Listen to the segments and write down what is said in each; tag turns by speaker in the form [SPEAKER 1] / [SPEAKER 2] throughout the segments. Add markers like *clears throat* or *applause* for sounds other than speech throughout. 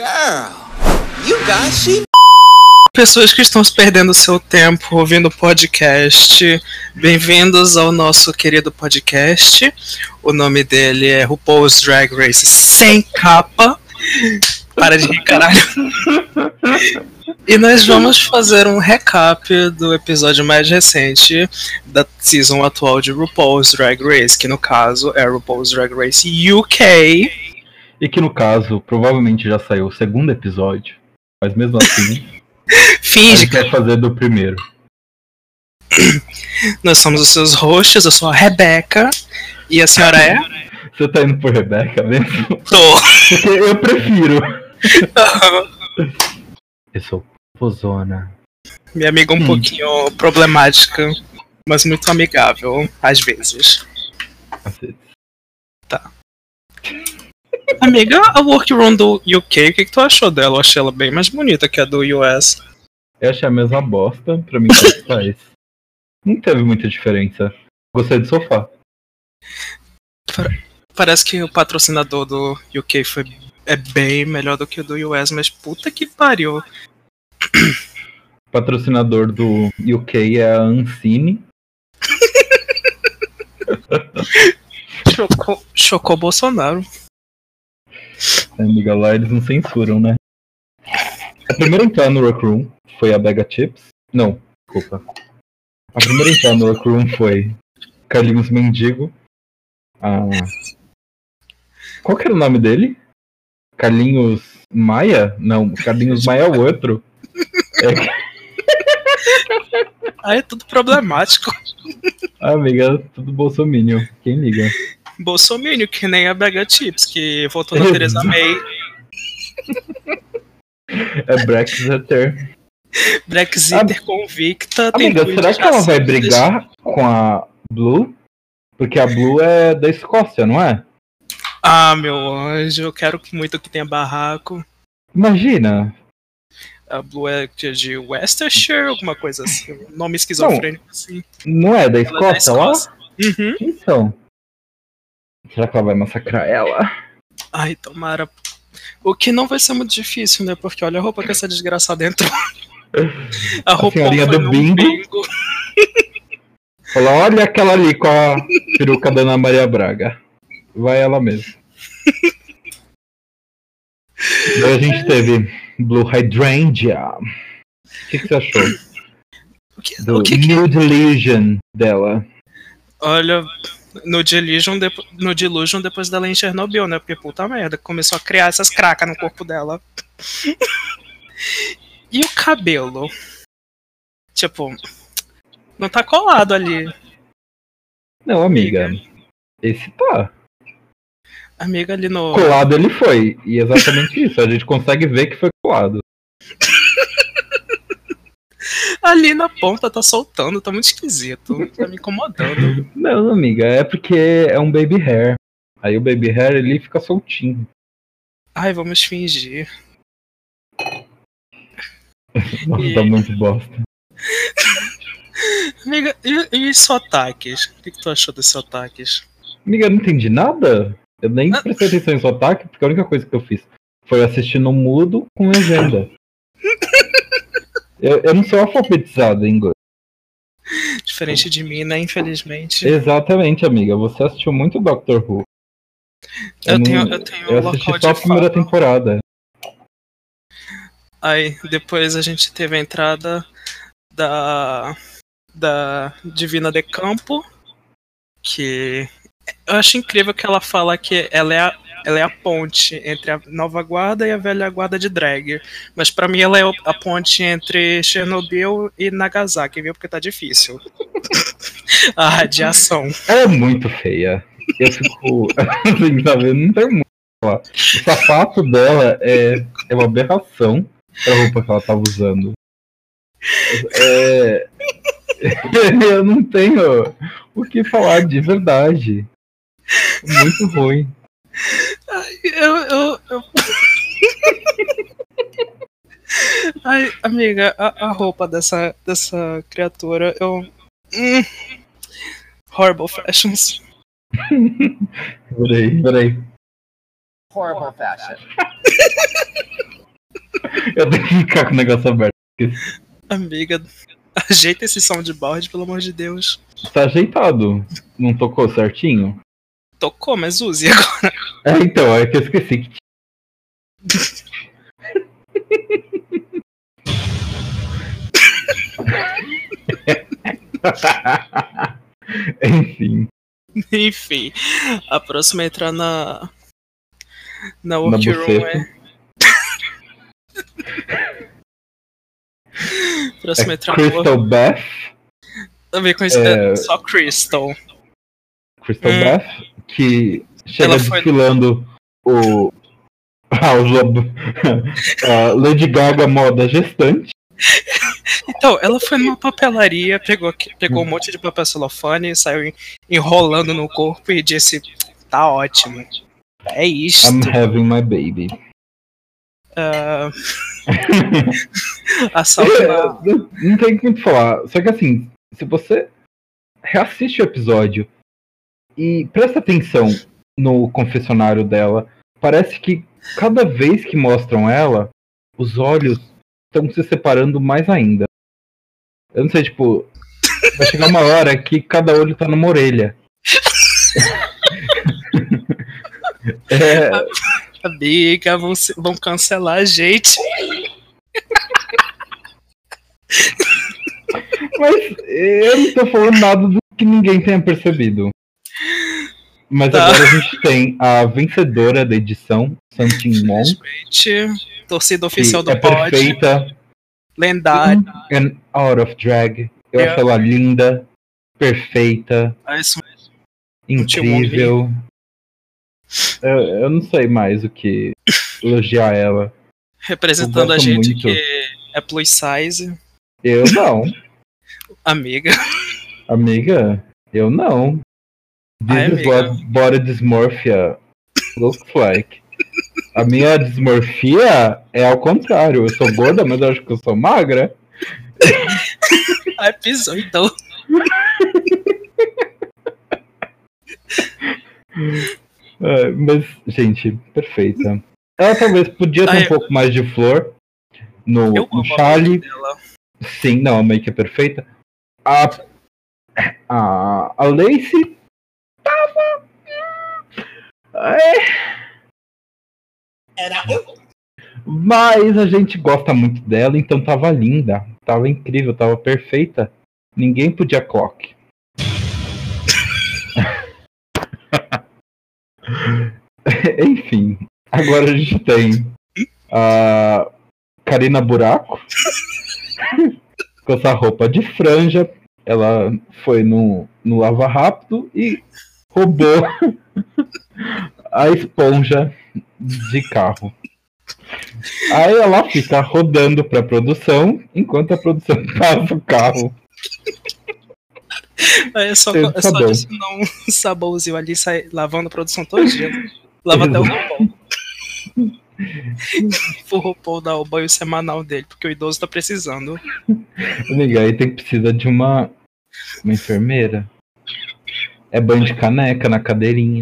[SPEAKER 1] Girl, you got she.
[SPEAKER 2] Pessoas que estão perdendo seu tempo ouvindo podcast, bem-vindos ao nosso querido podcast. O nome dele é RuPaul's Drag Race sem capa. Para de rir, caralho. E nós vamos fazer um recap do episódio mais recente da season atual de RuPaul's Drag Race, que no caso é RuPaul's Drag Race UK.
[SPEAKER 3] E que no caso, provavelmente já saiu o segundo episódio. Mas mesmo assim, *laughs* a
[SPEAKER 2] Finge
[SPEAKER 3] gente
[SPEAKER 2] que
[SPEAKER 3] quer fazer do primeiro. *clears throat*
[SPEAKER 2] nós somos os seus hosts, eu sou a Rebeca. E a senhora é? *laughs*
[SPEAKER 3] Você tá indo por Rebeca mesmo?
[SPEAKER 2] Tô.
[SPEAKER 3] Porque eu prefiro. *laughs* Eu sou Pozona.
[SPEAKER 2] Minha amiga um pouquinho problemática, mas muito amigável, às vezes.
[SPEAKER 3] Cacete.
[SPEAKER 2] Amiga, a workroom do UK, o que, que tu achou dela? Eu achei ela bem mais bonita que a do US.
[SPEAKER 3] Eu achei a mesma bosta, pra mim tanto *laughs* faz. Não teve muita diferença. Gostei do sofá.
[SPEAKER 2] Parece que o patrocinador do UK foi, é bem melhor do que o do US, mas puta que pariu.
[SPEAKER 3] O patrocinador do UK é a Ancine. *laughs*
[SPEAKER 2] Chocou, chocou Bolsonaro.
[SPEAKER 3] Amiga lá, eles não censuram, né? A primeira a entrar no Workroom foi a Bega Chips. Não, desculpa. A primeira a entrar no Workroom foi Carlinhos Mendigo. A... Qual que era o nome dele? Carlinhos Maia? Não, Carlinhos Maia é o outro.
[SPEAKER 2] Aí é tudo problemático.
[SPEAKER 3] Ah, amiga, tudo bolsominion. Quem liga?
[SPEAKER 2] Bolsonaro, que nem a Bega Chips, que votou na Theresa May.
[SPEAKER 3] É Brexiter.
[SPEAKER 2] Brexiter convicta. tem
[SPEAKER 3] Amiga, será que ela vai brigar com a Blue? Porque a Blue é da Escócia, não é?
[SPEAKER 2] Ah, meu anjo, eu quero que muito que tenha barraco.
[SPEAKER 3] Imagina.
[SPEAKER 2] A Blue é de- Worcestershire, alguma coisa assim. um Nome esquizofrênico assim.
[SPEAKER 3] Não é da
[SPEAKER 2] Ela é da
[SPEAKER 3] Escócia lá?
[SPEAKER 2] Escócia. Uhum.
[SPEAKER 3] Então. Será que ela vai massacrar ela?
[SPEAKER 2] Ai, tomara. O que não vai ser muito difícil, né? Porque olha a roupa que essa desgraçada entrou. *laughs* A roupa foi
[SPEAKER 3] do
[SPEAKER 2] num
[SPEAKER 3] bingo. *laughs* Fala, olha aquela ali com a peruca da Ana Maria Braga. Vai ela mesmo. *laughs* Daí a gente teve Blue Hydrangea. O que, que você achou?
[SPEAKER 2] O que,
[SPEAKER 3] Do
[SPEAKER 2] o que, que
[SPEAKER 3] Nude Legion dela.
[SPEAKER 2] Olha, no Delusion, depo- no Delusion depois dela em Chernobyl, né? Porque puta merda, começou a criar essas cracas no corpo dela. *laughs* e o cabelo? Tipo, não tá colado ali.
[SPEAKER 3] Não, amiga. Esse tá.
[SPEAKER 2] Amiga ali no.
[SPEAKER 3] Colado ele foi. E exatamente isso. A gente consegue ver que foi colado.
[SPEAKER 2] Ali na ponta tá soltando, tá muito esquisito. Tá me incomodando.
[SPEAKER 3] Não, amiga, é porque é um baby hair. Aí o baby hair ele fica soltinho.
[SPEAKER 2] Ai, vamos fingir.
[SPEAKER 3] Nossa, tá muito bosta. *laughs*
[SPEAKER 2] Amiga, e, e os sotaques? O que, que tu achou dos sotaques?
[SPEAKER 3] Amiga, eu não entendi nada. Eu nem
[SPEAKER 2] Ah.
[SPEAKER 3] prestei atenção em sotaque, porque a única coisa que eu fiz foi assistir no mudo com legenda. Eu, eu não sou alfabetizado em inglês.
[SPEAKER 2] Diferente de mim, né? Infelizmente.
[SPEAKER 3] Exatamente, amiga. Você assistiu muito Doctor Who.
[SPEAKER 2] Eu,
[SPEAKER 3] não-
[SPEAKER 2] tenho, eu tenho
[SPEAKER 3] eu
[SPEAKER 2] um
[SPEAKER 3] assisti
[SPEAKER 2] local
[SPEAKER 3] só a primeira
[SPEAKER 2] fala.
[SPEAKER 3] temporada.
[SPEAKER 2] Aí depois a gente teve a entrada da da Divina de Campo, que eu acho incrível que ela fala que ela é a, ela é a ponte entre a nova guarda e a velha guarda de drag. Mas pra mim ela é a ponte entre Chernobyl e Nagasaki, viu? Porque tá difícil. *laughs* a radiação.
[SPEAKER 3] Ela é muito feia. Eu fico. *laughs* Não tem muito. o sapato dela é, é uma aberração pra roupa que ela tava usando. É... *laughs* Eu não tenho o que falar de verdade. Muito ruim.
[SPEAKER 2] Eu, eu, eu... Ai, amiga, a, a roupa dessa, dessa criatura, eu. Hum. Horrible fashions.
[SPEAKER 3] Peraí, peraí.
[SPEAKER 1] Horrible fashion.
[SPEAKER 3] Eu tenho que ficar com o negócio aberto.
[SPEAKER 2] Amiga, ajeita esse soundboard, pelo amor de Deus.
[SPEAKER 3] Tá ajeitado. Não tocou certinho?
[SPEAKER 2] Tocou, mas use agora.
[SPEAKER 3] É, então, é que eu esqueci que *laughs* Enfim.
[SPEAKER 2] Enfim, a próxima a entrar na. Na
[SPEAKER 3] Na
[SPEAKER 2] workroom é. *laughs* próxima
[SPEAKER 3] É
[SPEAKER 2] entrar na
[SPEAKER 3] Crystal Bath.
[SPEAKER 2] Também conhecida
[SPEAKER 3] é-
[SPEAKER 2] só Crystal.
[SPEAKER 3] Crystal
[SPEAKER 2] Hum.
[SPEAKER 3] Bath, que chega
[SPEAKER 2] Ela foi-
[SPEAKER 3] desfilando o. *laughs* Ah, *laughs* a Lady Gaga moda gestante.
[SPEAKER 2] Então, ela foi numa papelaria, pegou, pegou um monte de papel celofane, saiu en- enrolando no corpo e disse: Tá ótimo. É isto.
[SPEAKER 3] I'm having my baby.
[SPEAKER 2] Ah, *laughs* assalto na.
[SPEAKER 3] não, tem o que falar. Só que assim, se você reassiste o episódio e presta atenção no confessionário dela, parece que cada vez que mostram ela, os olhos estão se separando mais ainda. Eu não sei, tipo, vai chegar uma hora que cada olho tá numa orelha. *laughs* é,
[SPEAKER 2] Amiga, vão, vão cancelar a gente.
[SPEAKER 3] Mas eu não tô falando nada do que ninguém tenha percebido. Mas
[SPEAKER 2] Tá.
[SPEAKER 3] agora a gente tem a vencedora da edição, Santin Mon,
[SPEAKER 2] torcida oficial do
[SPEAKER 3] é
[SPEAKER 2] pod,
[SPEAKER 3] perfeita
[SPEAKER 2] lendário.
[SPEAKER 3] and out of drag. Eu
[SPEAKER 2] É.
[SPEAKER 3] acho ela linda, perfeita,
[SPEAKER 2] Parece um-
[SPEAKER 3] incrível. Eu, eu não sei mais o que elogiar ela.
[SPEAKER 2] representando a gente
[SPEAKER 3] muito.
[SPEAKER 2] que é plus size.
[SPEAKER 3] Eu não, *laughs*
[SPEAKER 2] Amiga,
[SPEAKER 3] amiga. Eu não. This is what body dysmorphia looks like. A minha dismorfia é ao contrário. Eu sou gorda, mas eu acho que eu sou magra.
[SPEAKER 2] ai, pisou então.
[SPEAKER 3] É, mas, gente, perfeita. Ela talvez podia ter
[SPEAKER 2] Ai,
[SPEAKER 3] um pouco mais de flor no, no chale. Sim, não, a make é perfeita. A, a, a Lacey. É,
[SPEAKER 1] Era
[SPEAKER 3] mas a gente gosta muito dela, então tava linda. Tava incrível, tava perfeita. Ninguém podia clock. *laughs* Enfim, agora a gente tem a Karina Buraco *laughs* com essa roupa de franja. Ela foi no, no Lava Rápido e roubou a esponja de carro. Aí ela fica rodando pra produção enquanto a produção *laughs* passa o carro.
[SPEAKER 2] Aí é só, é só
[SPEAKER 3] sabão.
[SPEAKER 2] adicionar um sabãozinho ali, sai lavando a produção todo dia. Lava até o roupão. o roupão dar o banho semanal dele, porque o idoso tá precisando.
[SPEAKER 3] Amiga, aí tem que precisar de uma, uma enfermeira. É banho de caneca na cadeirinha.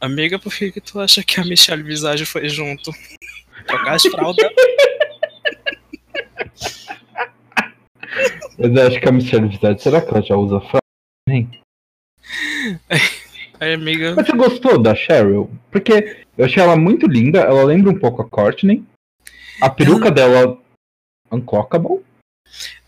[SPEAKER 2] Amiga, por que, que tu acha que a Michelle Visage foi junto? Trocar as fraldas. *laughs*
[SPEAKER 3] Mas eu acho que a Michelle Visage, será que ela já usa fralda? *laughs*
[SPEAKER 2] Aí, amiga.
[SPEAKER 3] Mas você gostou da Cheryl? Porque eu achei ela muito linda, ela lembra um pouco a Courtney. A peruca dela, unclockable.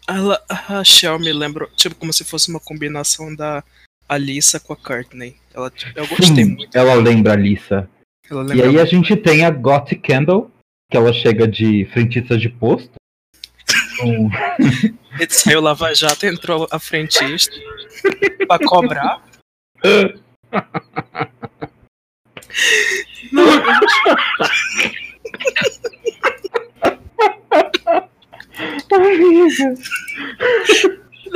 [SPEAKER 2] Ela, a Shell me lembra, tipo, como se fosse uma combinação da Alissa com a Courtney. Ela, eu gostei
[SPEAKER 3] Sim,
[SPEAKER 2] muito.
[SPEAKER 3] ela lembra a Lisa.
[SPEAKER 2] Ela
[SPEAKER 3] E
[SPEAKER 2] lembra
[SPEAKER 3] aí a gente tem a Gothic Candle, que ela chega de frentista de posto. Com-
[SPEAKER 2] Ele saiu Lava Jato, entrou a frentista pra cobrar. Não, *laughs* eu acho-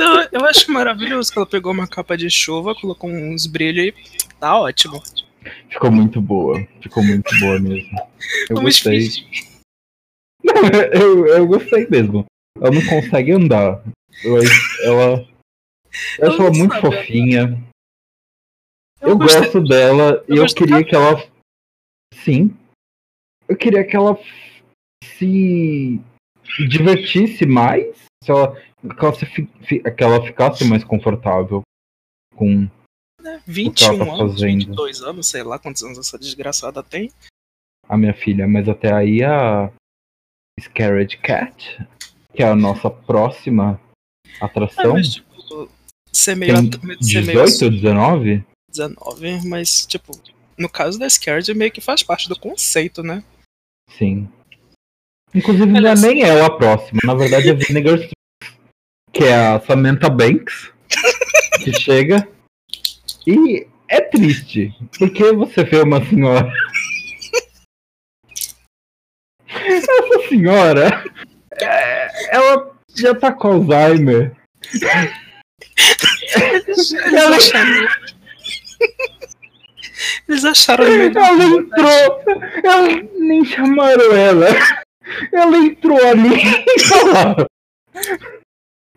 [SPEAKER 2] não, eu acho maravilhoso que ela pegou uma capa de chuva, colocou uns brilhos e tá ótimo.
[SPEAKER 3] Ficou muito boa. Ficou muito boa mesmo. Eu
[SPEAKER 2] Vamos
[SPEAKER 3] gostei. Não, *laughs* eu, eu gostei mesmo. Ela não consegue andar. Eu, ela. Eu
[SPEAKER 2] Ela
[SPEAKER 3] acho ela muito
[SPEAKER 2] sabe
[SPEAKER 3] fofinha. Eu,
[SPEAKER 2] gostei-
[SPEAKER 3] gosto dela e
[SPEAKER 2] eu
[SPEAKER 3] eu
[SPEAKER 2] gosto
[SPEAKER 3] queria que ela. Sim. Eu queria que ela se divertisse mais, se ela, que ela, ficasse mais confortável com.
[SPEAKER 2] né? 21
[SPEAKER 3] tá
[SPEAKER 2] anos,
[SPEAKER 3] fazendo?
[SPEAKER 2] 22 anos, sei lá quantos anos essa desgraçada tem.
[SPEAKER 3] a minha filha, mas até aí a Scared Cat, que é a nossa próxima
[SPEAKER 2] É,
[SPEAKER 3] atração,
[SPEAKER 2] mas, tipo, ser meio,
[SPEAKER 3] tem
[SPEAKER 2] at- ser meio
[SPEAKER 3] 18 ou 19?
[SPEAKER 2] 19, mas, tipo, no caso da Scared, meio que faz parte do conceito, né?
[SPEAKER 3] Sim. Inclusive, já
[SPEAKER 2] Aliás-
[SPEAKER 3] nem é a próxima. Na verdade, é Vinegar que é a Samantha Banks, que chega. E é triste, porque você vê uma senhora. Essa senhora, é, ela já tá com Alzheimer.
[SPEAKER 2] Eles
[SPEAKER 3] Ela-
[SPEAKER 2] acharam. Eles acharam do
[SPEAKER 3] Ela entrou, ela, nem chamaram ela. Ela entrou ali e.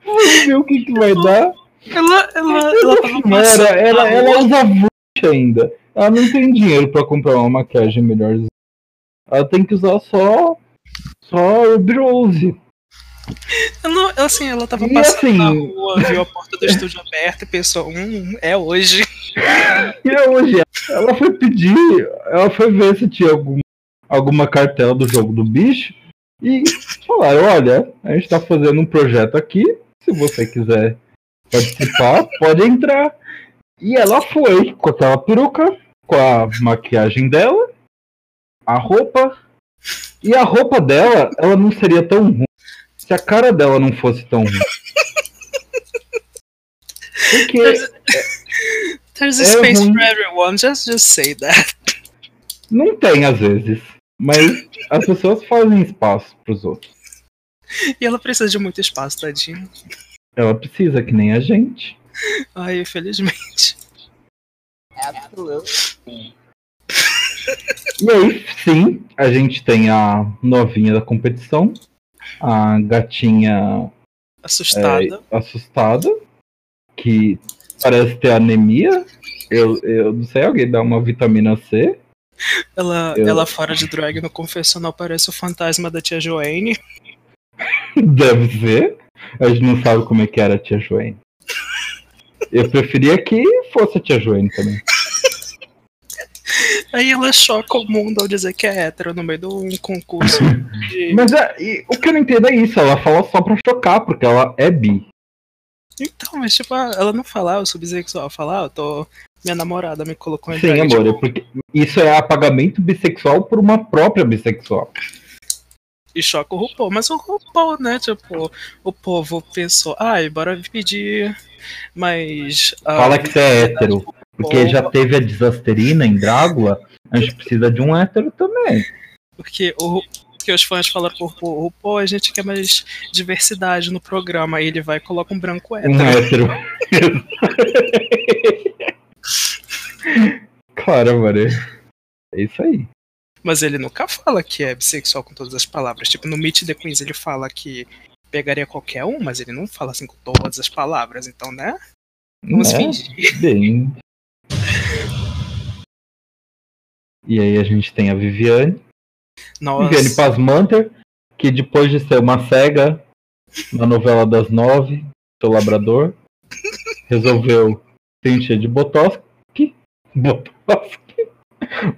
[SPEAKER 3] Vamos ver o que, que vai dar.
[SPEAKER 2] Ela, ela, ela
[SPEAKER 3] Ela, ela, ela usa bruxa ainda. Ela não tem dinheiro pra comprar uma maquiagem melhorzinha. Ela tem que usar só. Só Rose.
[SPEAKER 2] Ela, assim, ela tava
[SPEAKER 3] E
[SPEAKER 2] passando
[SPEAKER 3] assim-
[SPEAKER 2] na rua, viu a porta do estúdio aberta e pensou, hum, é hoje.
[SPEAKER 3] E é hoje ela foi pedir. Ela foi ver se tinha algum, alguma cartela do jogo do bicho. E falaram: olha, a gente tá fazendo um projeto aqui. Se você quiser participar, pode entrar. E ela foi com aquela peruca, com a maquiagem dela, a roupa. E a roupa dela, ela não seria tão ruim se a cara dela não fosse tão ruim. Porque
[SPEAKER 2] There's a
[SPEAKER 3] É
[SPEAKER 2] space
[SPEAKER 3] ruim.
[SPEAKER 2] for everyone, just, just say that.
[SPEAKER 3] não tem às vezes. Mas as pessoas fazem espaço pros outros. *laughs*
[SPEAKER 2] E ela precisa de muito espaço, tadinho.
[SPEAKER 3] Ela precisa, que nem a gente.
[SPEAKER 2] Ai, infelizmente.
[SPEAKER 1] Absolutely.
[SPEAKER 3] E aí, sim, a gente tem a novinha da competição, a gatinha
[SPEAKER 2] Assustada.
[SPEAKER 3] assustada, que parece ter anemia. Eu, eu não sei, alguém dá uma vitamina C.
[SPEAKER 2] Ela,
[SPEAKER 3] eu-
[SPEAKER 2] ela fora de drag no confessional parece o fantasma da tia Joanne. *laughs*
[SPEAKER 3] Deve ser. A gente não sabe como é que era a tia Joane. Eu preferia que fosse a tia Joane também.
[SPEAKER 2] Aí ela choca o mundo ao dizer que é hétero no meio de um concurso *laughs* de.
[SPEAKER 3] Mas é, e o que eu não entendo é isso, ela fala só pra chocar, porque ela é bi.
[SPEAKER 2] Então, mas tipo, ela não fala, ah, eu sou bissexual, fala, ah, eu tô. Minha namorada me colocou em
[SPEAKER 3] Sim,
[SPEAKER 2] drag,
[SPEAKER 3] amor, é
[SPEAKER 2] tipo,
[SPEAKER 3] porque isso é apagamento bissexual por uma própria bissexual.
[SPEAKER 2] E choca o RuPaul. Mas o RuPaul, né? Tipo, o povo pensou, ai, bora pedir mais. ah,
[SPEAKER 3] Fala que você é hétero, porque já teve a desasterina em Drácula, a gente precisa de um hétero também.
[SPEAKER 2] Porque o que os fãs falaram pro RuPaul, RuPaul, a gente quer mais diversidade no programa. Aí ele vai e coloca um branco hétero.
[SPEAKER 3] Um hétero. claro, *laughs* mano. É isso aí.
[SPEAKER 2] Mas ele nunca fala que é bissexual com todas as palavras. Tipo, no Meet the Queens ele fala que pegaria qualquer um, mas ele não fala assim com todas as palavras. Então, né? Vamos
[SPEAKER 3] É,
[SPEAKER 2] fingir.
[SPEAKER 3] bem. E aí a gente tem a Viviane.
[SPEAKER 2] Nossa.
[SPEAKER 3] Viviane Pasmanter, que depois de ser uma cega na novela das nove, seu labrador, *laughs* resolveu se encher de botox. Botox.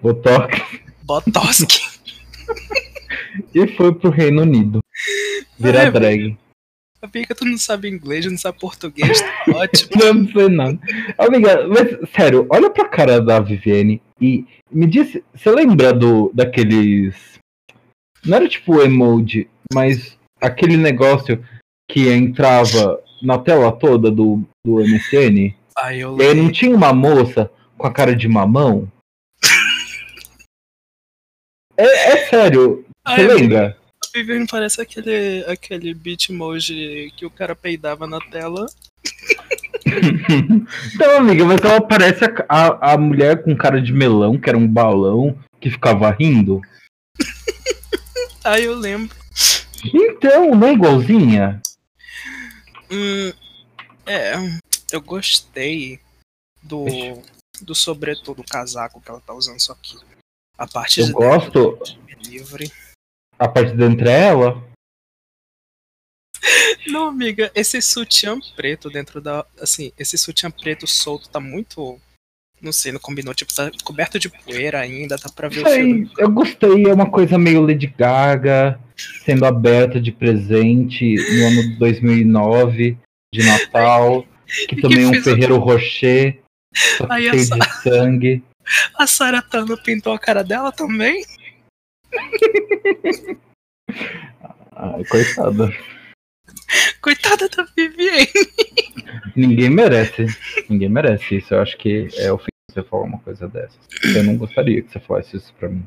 [SPEAKER 3] Botox.
[SPEAKER 2] Botoski. *laughs*
[SPEAKER 3] E foi pro Reino Unido. Virar
[SPEAKER 2] Ai,
[SPEAKER 3] drag.
[SPEAKER 2] Amiga, tu não sabe inglês, não sabe português, tá *laughs* ótimo.
[SPEAKER 3] Eu não sei nada. Amiga, mas sério, olha pra cara da Viviane e me diz, você lembra do daqueles. Não era tipo emoji, mas aquele negócio que entrava na tela toda do, do MSN?
[SPEAKER 2] Ai, eu
[SPEAKER 3] E aí não tinha uma moça com a cara de mamão? É, é sério, você lembra?
[SPEAKER 2] A Viviane parece aquele, aquele bitmoji que o cara peidava na tela. *laughs*
[SPEAKER 3] Então, amiga, mas ela parece a, a, a mulher com cara de melão, que era um balão, que ficava rindo. *laughs*
[SPEAKER 2] Aí eu lembro.
[SPEAKER 3] Então, não é igualzinha?
[SPEAKER 2] Hum, é, eu gostei do, do sobretudo, do casaco que ela tá usando, só que a parte
[SPEAKER 3] Eu
[SPEAKER 2] de
[SPEAKER 3] gosto.
[SPEAKER 2] é livre.
[SPEAKER 3] A parte de dentro é ela?
[SPEAKER 2] Não, amiga, esse sutiã preto dentro da. Assim, esse sutiã preto solto tá muito. Não sei, não combinou. Tipo, tá coberto de poeira ainda, dá pra ver o
[SPEAKER 3] Sei,
[SPEAKER 2] filme.
[SPEAKER 3] eu gostei, é uma coisa meio Lady Gaga, sendo aberta de presente no ano de 2009, de Natal, *laughs* que também é um Ferreiro Rocher,
[SPEAKER 2] Aí
[SPEAKER 3] cheio
[SPEAKER 2] essa-
[SPEAKER 3] de sangue.
[SPEAKER 2] A Sarah Tano pintou a cara dela também?
[SPEAKER 3] Ai, coitada.
[SPEAKER 2] Coitada da Vivienne.
[SPEAKER 3] Ninguém merece. Ninguém merece isso. Eu acho que é ofensivo você falar uma coisa dessas. Eu não gostaria que você falasse isso pra mim.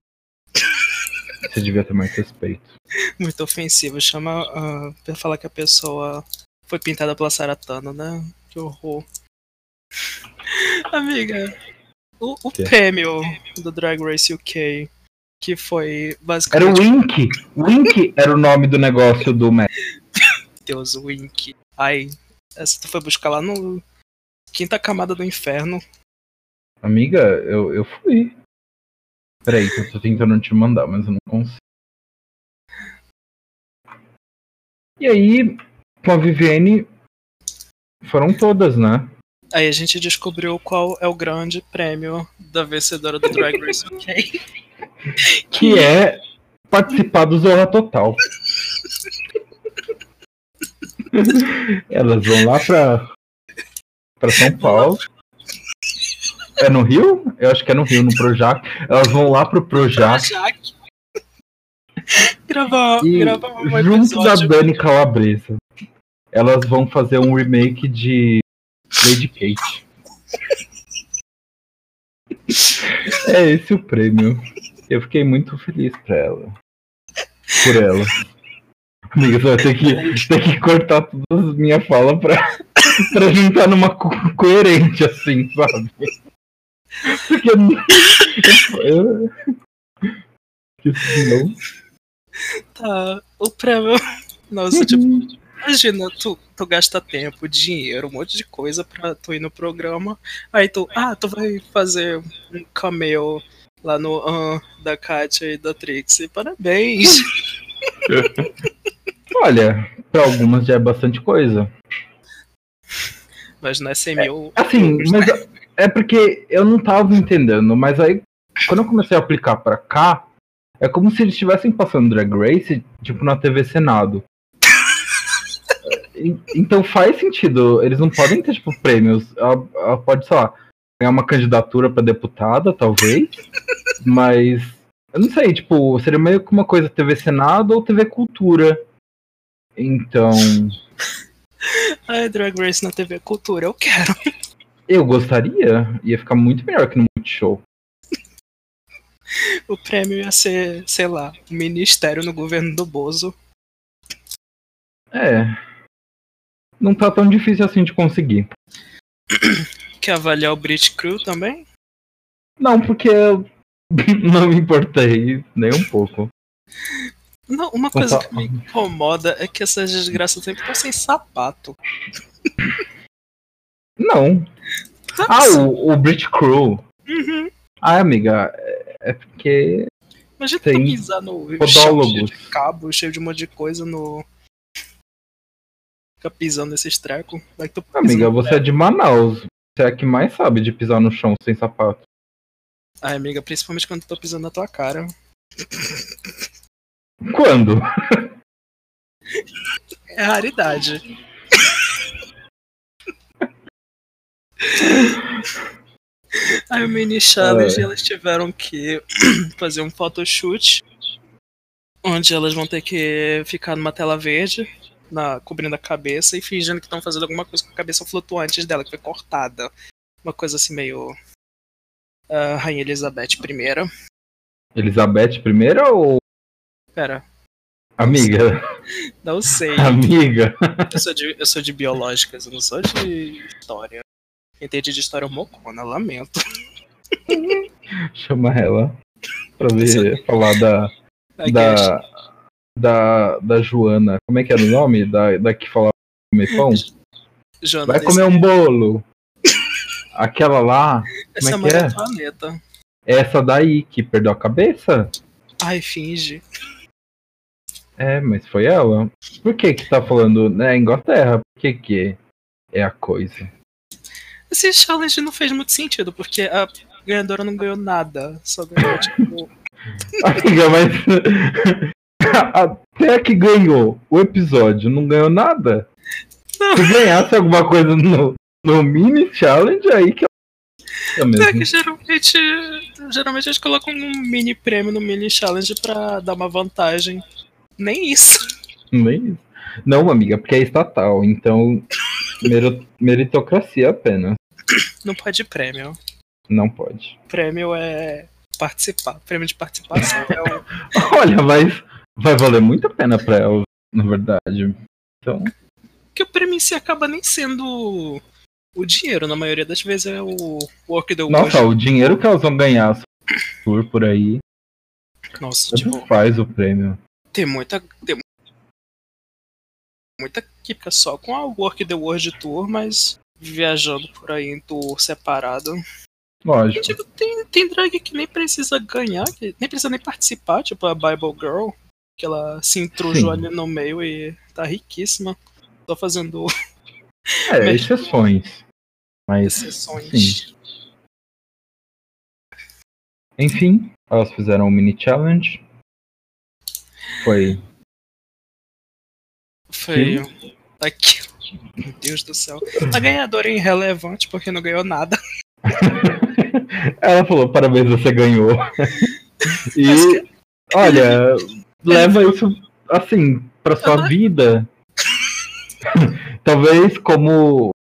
[SPEAKER 3] Você devia ter mais respeito.
[SPEAKER 2] Muito ofensivo. Chama ah, pra falar que a pessoa foi pintada pela Sarah Tano, né? Que horror. Amiga, o, o
[SPEAKER 3] Quê?
[SPEAKER 2] prêmio do Drag Race UK, que foi
[SPEAKER 3] Era o
[SPEAKER 2] basicamente.
[SPEAKER 3] Wink. Wink era o nome do negócio do Matt. *laughs*
[SPEAKER 2] Deus, Wink. Ai, essa tu foi buscar lá no. Quinta camada do inferno.
[SPEAKER 3] Amiga, eu, eu fui. Peraí, que eu tô tentando te mandar, mas eu não consigo. E aí, com a Vivienne, foram todas, né?
[SPEAKER 2] Aí a gente descobriu qual é o grande prêmio da vencedora do Drag Race *laughs* UK.
[SPEAKER 3] Que é participar do Zorra Total. *laughs* Elas vão lá pra, pra São Paulo. É no Rio? Eu acho que é no Rio, no Projac. Elas vão lá pro Projac
[SPEAKER 2] Jaque. gravar,
[SPEAKER 3] e
[SPEAKER 2] gravar um
[SPEAKER 3] junto da. Dani Calabresa. Elas vão fazer um remake de Lady Kate. É esse o prêmio. Eu fiquei muito feliz pra ela. Por ela. Amiga, você vai ter que, ter que cortar toda a minha fala pra, pra juntar numa co coerente, assim, sabe? Porque eu, eu, senão
[SPEAKER 2] Tá, o prêmio. Nossa, tipo, imagina, tu, tu gasta tempo, dinheiro, um monte de coisa pra tu ir no programa. Aí tu, ah, tu vai fazer um cameo lá no ah, da Katia e da Trixie. Parabéns! *laughs*
[SPEAKER 3] Olha, pra algumas já é bastante coisa.
[SPEAKER 2] Mas não é 100 mil.
[SPEAKER 3] Assim, mas é porque eu não tava entendendo, mas aí quando eu comecei a aplicar pra cá, é como se eles estivessem passando Drag Race, tipo, na TV Senado. Então faz sentido, eles não podem ter, tipo, prêmios. Ela, ela pode, sei lá, ganhar uma candidatura pra deputada, talvez, mas eu não sei, tipo, seria meio que uma coisa TV Senado ou TV Cultura. Então,
[SPEAKER 2] Ai, Drag Race na TV Cultura, eu quero.
[SPEAKER 3] eu gostaria, ia ficar muito melhor que no Multishow.
[SPEAKER 2] O prêmio ia ser, sei lá, um ministério no governo do Bozo.
[SPEAKER 3] É. Não tá tão difícil assim de conseguir.
[SPEAKER 2] Quer avaliar o Brit Crew também?
[SPEAKER 3] Não, porque eu *laughs* não me importei nem um pouco.
[SPEAKER 2] Não, uma coisa
[SPEAKER 3] só-
[SPEAKER 2] que me incomoda é que essas desgraças sempre estão sem sapato.
[SPEAKER 3] Não.
[SPEAKER 2] Tá
[SPEAKER 3] Ah,
[SPEAKER 2] assim.
[SPEAKER 3] o, o Brit Crew.
[SPEAKER 2] Uhum.
[SPEAKER 3] Ah, amiga, é- é porque.
[SPEAKER 2] Imagina tu
[SPEAKER 3] Tem
[SPEAKER 2] pisar no
[SPEAKER 3] podólogos.
[SPEAKER 2] cheio de cabo, cheio de um monte de coisa no. Fica pisando tu pisa
[SPEAKER 3] Amiga, você é de Manaus. Você é a que mais sabe de pisar no chão sem sapato.
[SPEAKER 2] Ai, amiga, principalmente quando eu tô pisando na tua cara.
[SPEAKER 3] Quando? *laughs*
[SPEAKER 2] É raridade. *laughs* Aí o mini challenge
[SPEAKER 3] Ai.
[SPEAKER 2] elas tiveram que *clears throat* fazer um photoshoot onde elas vão ter que ficar numa tela verde, na, cobrindo a cabeça e fingindo que estão fazendo alguma coisa com a cabeça flutuante dela, que foi cortada. Uma coisa assim meio. ah, Rainha Elizabeth I.
[SPEAKER 3] Elizabeth primeiro ou.
[SPEAKER 2] Pera,
[SPEAKER 3] Amiga? *laughs*
[SPEAKER 2] não sei.
[SPEAKER 3] Amiga?
[SPEAKER 2] Eu sou, de, eu sou de biológicas, eu não sou de história. Quem entende de história é Mocona, lamento.
[SPEAKER 3] Chama ela. Pra ver, *laughs* falar da.
[SPEAKER 2] I
[SPEAKER 3] da, da, da Joana. Como é que era o nome? Da, da que falava comer pão?
[SPEAKER 2] Joana,
[SPEAKER 3] Vai comer um bolo. Aquela lá,
[SPEAKER 2] Essa é
[SPEAKER 3] como é que é?
[SPEAKER 2] Antonieta.
[SPEAKER 3] essa daí que perdeu a cabeça?
[SPEAKER 2] Ai, finge.
[SPEAKER 3] É, mas foi ela. Por que que tá falando, né, Inglaterra? Por que que é a coisa?
[SPEAKER 2] Esse challenge não fez muito sentido, porque a ganhadora não ganhou nada. Só ganhou, tipo. *laughs*
[SPEAKER 3] Amiga, mas até que ganhou o episódio, não ganhou nada?
[SPEAKER 2] Não.
[SPEAKER 3] Se ganhasse alguma coisa no, no mini challenge, aí que é
[SPEAKER 2] É
[SPEAKER 3] mesmo.
[SPEAKER 2] que geralmente, geralmente eles colocam um mini prêmio no mini challenge pra dar uma vantagem. Nem isso.
[SPEAKER 3] Nem isso. Não, amiga, porque é estatal, então meritocracia apenas.
[SPEAKER 2] Não pode prêmio.
[SPEAKER 3] Não pode.
[SPEAKER 2] Prêmio é participar. Prêmio de participação é o. *laughs*
[SPEAKER 3] Olha, mas vai valer muito a pena pra ela, na verdade. Então,
[SPEAKER 2] que o prêmio em si acaba nem sendo o dinheiro, na maioria das vezes é o Work the
[SPEAKER 3] nossa, o dinheiro que elas vão ganhar por por aí,
[SPEAKER 2] Nossa, tipo,
[SPEAKER 3] faz o prêmio.
[SPEAKER 2] tem muita. Tem muita fica só com a Work the World Tour, mas viajando por aí em tour separado. E,
[SPEAKER 3] Lógico.
[SPEAKER 2] tipo, tem, tem drag que nem precisa ganhar, que nem precisa nem participar, tipo a Bible Girl, que ela se intrujou
[SPEAKER 3] Sim.
[SPEAKER 2] ali no meio e tá riquíssima. Tô fazendo *laughs*
[SPEAKER 3] É, exceções. Mas,
[SPEAKER 2] exceções.
[SPEAKER 3] enfim, elas fizeram um mini challenge. Foi.
[SPEAKER 2] Foi. Aqui. Meu Deus do céu. A ganhadora é irrelevante porque não ganhou nada. *laughs*
[SPEAKER 3] Ela falou, parabéns, você ganhou. E, olha, leva isso assim pra sua
[SPEAKER 2] Ela-
[SPEAKER 3] vida. *laughs* Talvez como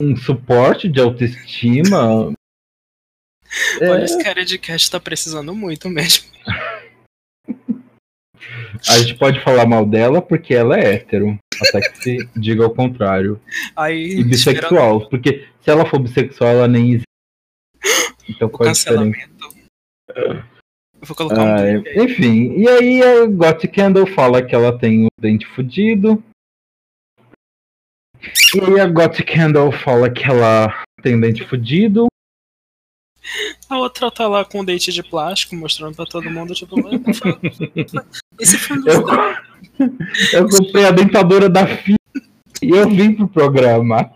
[SPEAKER 3] um suporte de autoestima. *laughs* É,
[SPEAKER 2] Olha, esse cara de cast tá precisando muito mesmo.
[SPEAKER 3] a gente pode falar mal dela porque ela é hétero. Até que se diga ao contrário.
[SPEAKER 2] Aí.
[SPEAKER 3] E bissexual. Porque se ela for bissexual, ela nem existe. Então
[SPEAKER 2] O
[SPEAKER 3] qual é
[SPEAKER 2] cancelamento. Eu vou colocar um
[SPEAKER 3] Ah, enfim, e aí a Got Candle fala que ela tem o dente fudido. E aí a Got Candle fala que ela tem o dente fudido.
[SPEAKER 2] A outra tá lá com o dente de plástico, mostrando pra todo mundo, tipo, esse foi dos
[SPEAKER 3] Eu, *laughs* eu comprei a dentadura da filha e eu vim pro programa.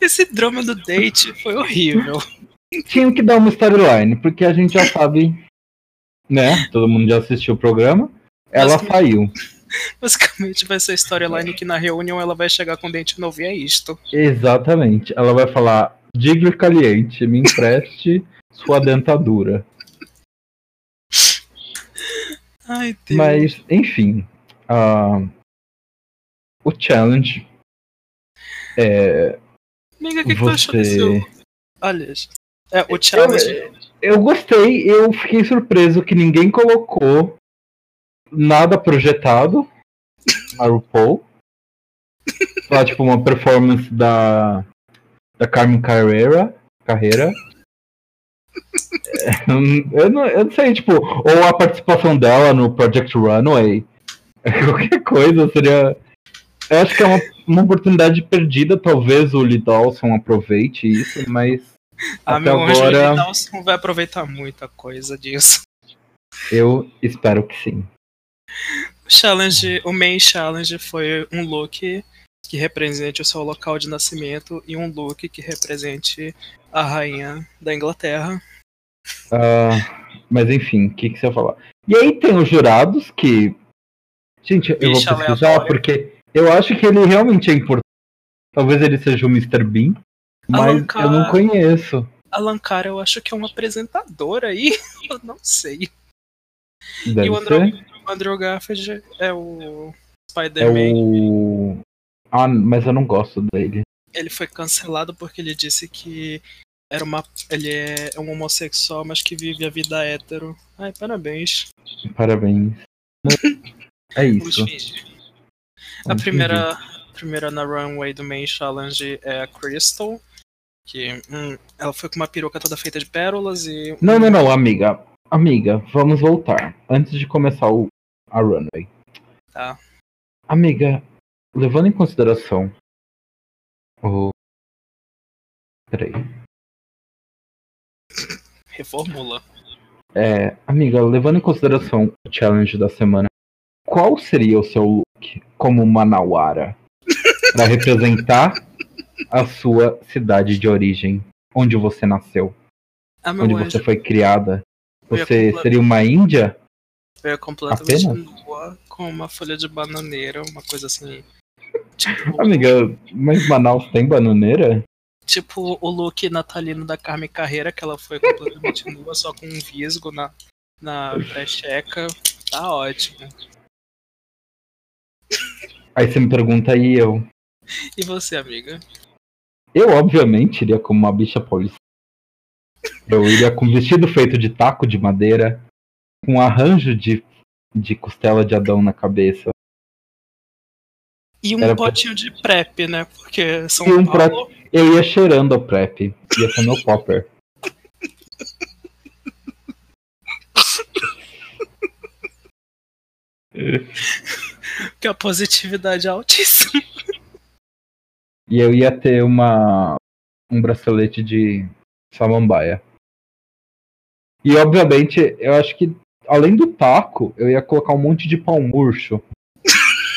[SPEAKER 2] Esse drama do date foi horrível.
[SPEAKER 3] Tinha que dar uma storyline, porque a gente já *laughs* sabe, né? Todo mundo já assistiu o programa. Ela saiu. *laughs*
[SPEAKER 2] Basicamente vai ser a storyline que na reunião ela vai chegar com dente novo e é isto.
[SPEAKER 3] Exatamente. Ela vai falar: Digre caliente, me empreste *laughs* sua dentadura.
[SPEAKER 2] Ai, Deus.
[SPEAKER 3] Mas, enfim. ah, o challenge é.
[SPEAKER 2] Amiga, o que, que tu achou desse.
[SPEAKER 3] Você.
[SPEAKER 2] Aliás. É, o challenge.
[SPEAKER 3] Eu gostei, eu fiquei surpreso que ninguém colocou nada projetado a RuPaul. *laughs* Lá, tipo, uma performance da, da Carmen Carreira. Carreira. *laughs* Eu, não, eu não sei, tipo, ou a participação dela no Project Runway. *laughs* Qualquer coisa seria. Eu acho que é uma, uma oportunidade perdida, talvez o Lee Dawson aproveite isso, mas Até
[SPEAKER 2] meu
[SPEAKER 3] agora-
[SPEAKER 2] Lee Dawson vai aproveitar muita coisa disso.
[SPEAKER 3] eu espero que sim.
[SPEAKER 2] O challenge, o main challenge foi um look que represente o seu local de nascimento e um look que represente a rainha da Inglaterra.
[SPEAKER 3] Ah, mas enfim, o que, que você vai falar? E aí tem os jurados que. Gente, eu vou
[SPEAKER 2] Bicha
[SPEAKER 3] pesquisar porque eu acho que ele realmente é importante. Talvez ele seja o Mr. Bean, mas
[SPEAKER 2] Alan Carr.
[SPEAKER 3] eu não conheço.
[SPEAKER 2] Alan Carr, eu acho que é um apresentador aí. *laughs* Eu não sei.
[SPEAKER 3] Deve
[SPEAKER 2] e o Andrew, Andrew Garfield é o
[SPEAKER 3] É
[SPEAKER 2] Spider-Man.
[SPEAKER 3] o. Ah, mas eu não gosto dele.
[SPEAKER 2] Ele foi cancelado porque ele disse que era uma, ele é um homossexual, mas que vive a vida hétero. Ai, parabéns.
[SPEAKER 3] Parabéns. *laughs* É isso.
[SPEAKER 2] A primeira, a primeira na runway do main challenge é a Crystal. Que hum, ela foi com uma peruca toda feita de pérolas e.
[SPEAKER 3] Não, não, não, amiga. Amiga, vamos voltar. Antes de começar o, a runway.
[SPEAKER 2] Tá.
[SPEAKER 3] Amiga, levando em consideração o. Peraí.
[SPEAKER 2] Reformula.
[SPEAKER 3] É, amiga, levando em consideração o challenge da semana, qual seria o seu look como Manauara para representar a sua cidade de origem, onde você nasceu,
[SPEAKER 2] Ah,
[SPEAKER 3] onde
[SPEAKER 2] anjo,
[SPEAKER 3] você foi criada? Você seria uma índia?
[SPEAKER 2] eu ia completamente
[SPEAKER 3] Apenas?
[SPEAKER 2] nua com uma folha de bananeira, uma coisa assim. Tipo,
[SPEAKER 3] Amiga, mas Manaus tem bananeira?
[SPEAKER 2] tipo o look natalino da Carmen Carreira, que ela foi completamente *laughs* nua, só com um visgo na, na pré-checa. Tá ótimo.
[SPEAKER 3] Aí você me pergunta, e eu?
[SPEAKER 2] E você, amiga?
[SPEAKER 3] Eu, obviamente, iria como uma bicha paulista. Eu iria com vestido feito de taco de madeira, com um arranjo de, de costela de Adão na cabeça.
[SPEAKER 2] E um
[SPEAKER 3] Era
[SPEAKER 2] potinho de PrEP, né? Porque São
[SPEAKER 3] E um
[SPEAKER 2] Paulo.
[SPEAKER 3] Eu ia cheirando a PrEP. Ia ser meu popper. *laughs*
[SPEAKER 2] Que a positividade é altíssima.
[SPEAKER 3] E eu ia ter uma um bracelete de samambaia. E obviamente, eu acho que além do taco, eu ia colocar um monte de pau murcho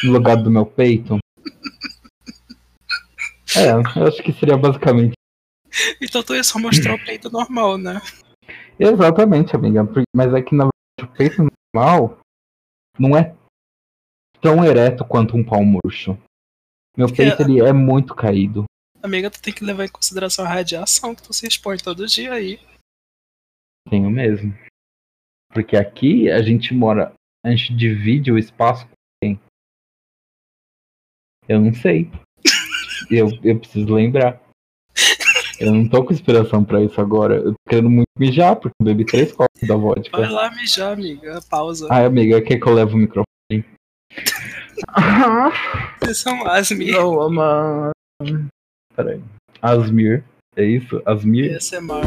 [SPEAKER 3] no lugar do meu peito. É, eu acho que seria basicamente.
[SPEAKER 2] Então tu ia só mostrar o peito normal, né? *clears throat*
[SPEAKER 3] Exatamente, amiga. Mas é que na verdade o peito normal não é tão ereto quanto um pau murcho. Meu peito ele é muito caído.
[SPEAKER 2] Amiga, tu tem que levar em consideração a radiação que tu se expõe todo dia aí.
[SPEAKER 3] Tenho mesmo. Porque aqui a gente mora. A gente divide o espaço com quem? Eu não sei. *laughs* Eu, eu preciso lembrar. Eu não tô com inspiração pra isso agora. Eu tô querendo muito mijar, porque eu bebi três copos da vodka.
[SPEAKER 2] Vai lá mijar, amiga. Pausa.
[SPEAKER 3] Ai, amiga, quer que eu leve o microfone?
[SPEAKER 2] Vocês são asmi.
[SPEAKER 3] Não, ama. Peraí. Asmir. É isso? Asmir?
[SPEAKER 2] Esse é mar.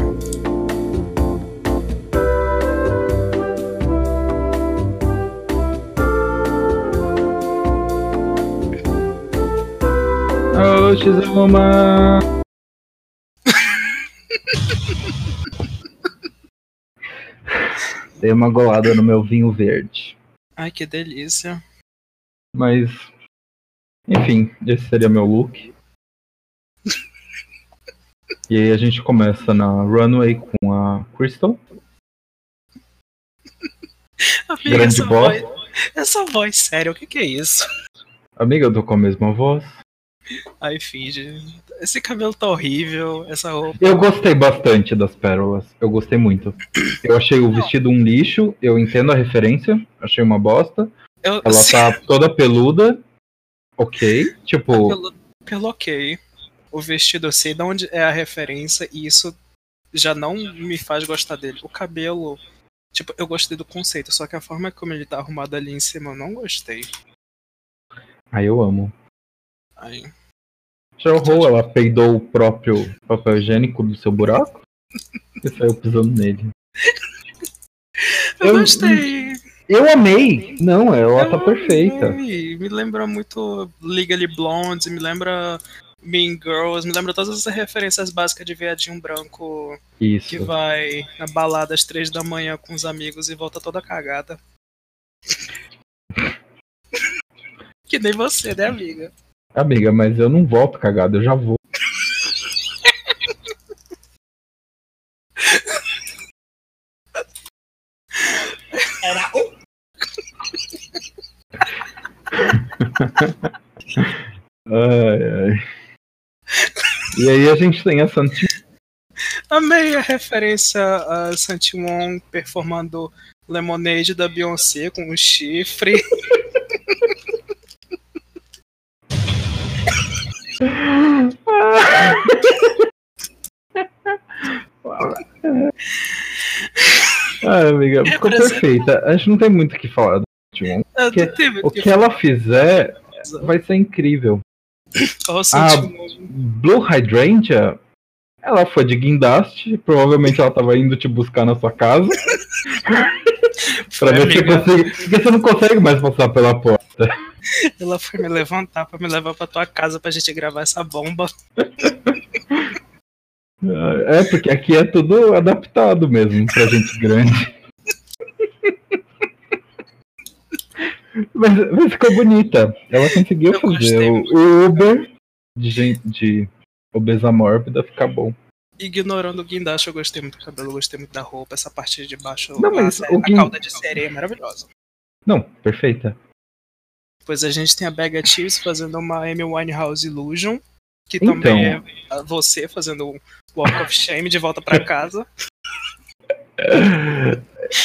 [SPEAKER 3] Oh, a woman. *laughs* Dei uma golada no meu vinho verde.
[SPEAKER 2] Ai, que delícia.
[SPEAKER 3] Mas. Enfim, esse seria meu look. E aí a gente começa na runway com a Crystal. *laughs*
[SPEAKER 2] Amiga,
[SPEAKER 3] Grande
[SPEAKER 2] essa
[SPEAKER 3] boss.
[SPEAKER 2] voz. Essa voz, sério, o que, que é isso?
[SPEAKER 3] Amiga, eu tô com a mesma voz.
[SPEAKER 2] Ai, finge. Esse cabelo tá horrível, essa roupa.
[SPEAKER 3] Eu gostei bastante das pérolas. Eu gostei muito. Eu achei o vestido um lixo. Eu entendo a referência. Achei uma bosta.
[SPEAKER 2] Eu,
[SPEAKER 3] Ela tá *laughs* toda peluda. Ok. Tipo,
[SPEAKER 2] pelo, pelo ok. O vestido eu sei de onde é a referência e isso já não me faz gostar dele. O cabelo, tipo, eu gostei do conceito, só que a forma como ele tá arrumado ali em cima eu não gostei.
[SPEAKER 3] aí eu amo.
[SPEAKER 2] Ai,
[SPEAKER 3] Já horror, ela peidou o próprio papel higiênico do seu buraco *laughs* e saiu pisando nele.
[SPEAKER 2] eu,
[SPEAKER 3] Eu-
[SPEAKER 2] gostei.
[SPEAKER 3] Eu amei! Não, tá
[SPEAKER 2] Eu
[SPEAKER 3] perfeita.
[SPEAKER 2] amei. Me lembra muito Legally Blonde, me lembra Mean Girls, me lembra todas essas referências básicas de viadinho branco que
[SPEAKER 3] Isso.
[SPEAKER 2] vai na balada às três da manhã com os amigos e volta toda cagada. *laughs* que nem você, né, amiga?
[SPEAKER 3] Amiga, mas eu não volto cagado, eu já vou.
[SPEAKER 1] Era um.
[SPEAKER 3] Ai, ai. E aí a gente tem a Santi.
[SPEAKER 2] Amei a referência a Santi Wong performando Lemonade da Beyoncé com um chifre.
[SPEAKER 3] Ai, amiga, ficou perfeita. A gente não tem muito o que falar Wong.
[SPEAKER 2] Eu
[SPEAKER 3] Que- O que ela fizer vai ser incrível.
[SPEAKER 2] O Wong.
[SPEAKER 3] Blue Hydrangea, ela foi de guindaste. Provavelmente ela tava indo te buscar na sua casa. *laughs* pra ver se você consegue. Porque você não consegue mais passar pela porta.
[SPEAKER 2] Ela foi me levantar pra me levar pra tua casa pra gente gravar essa bomba. *laughs*
[SPEAKER 3] É, porque aqui é tudo adaptado mesmo pra gente grande. Mas, mas ficou bonita. Ela conseguiu
[SPEAKER 2] Eu
[SPEAKER 3] fazer o, Uber de, de obesa mórbida ficar bom.
[SPEAKER 2] Ignorando o guindaste, eu gostei muito do cabelo, eu gostei muito da roupa, essa parte de baixo,
[SPEAKER 3] Não, mas
[SPEAKER 2] a,
[SPEAKER 3] o
[SPEAKER 2] a
[SPEAKER 3] guin-
[SPEAKER 2] cauda de sereia é maravilhosa.
[SPEAKER 3] Não, perfeita.
[SPEAKER 2] Depois a gente tem a Bega Chips fazendo uma Amy Winehouse Illusion, que
[SPEAKER 3] Então.
[SPEAKER 2] também é você fazendo um Walk of Shame de volta pra *laughs* casa.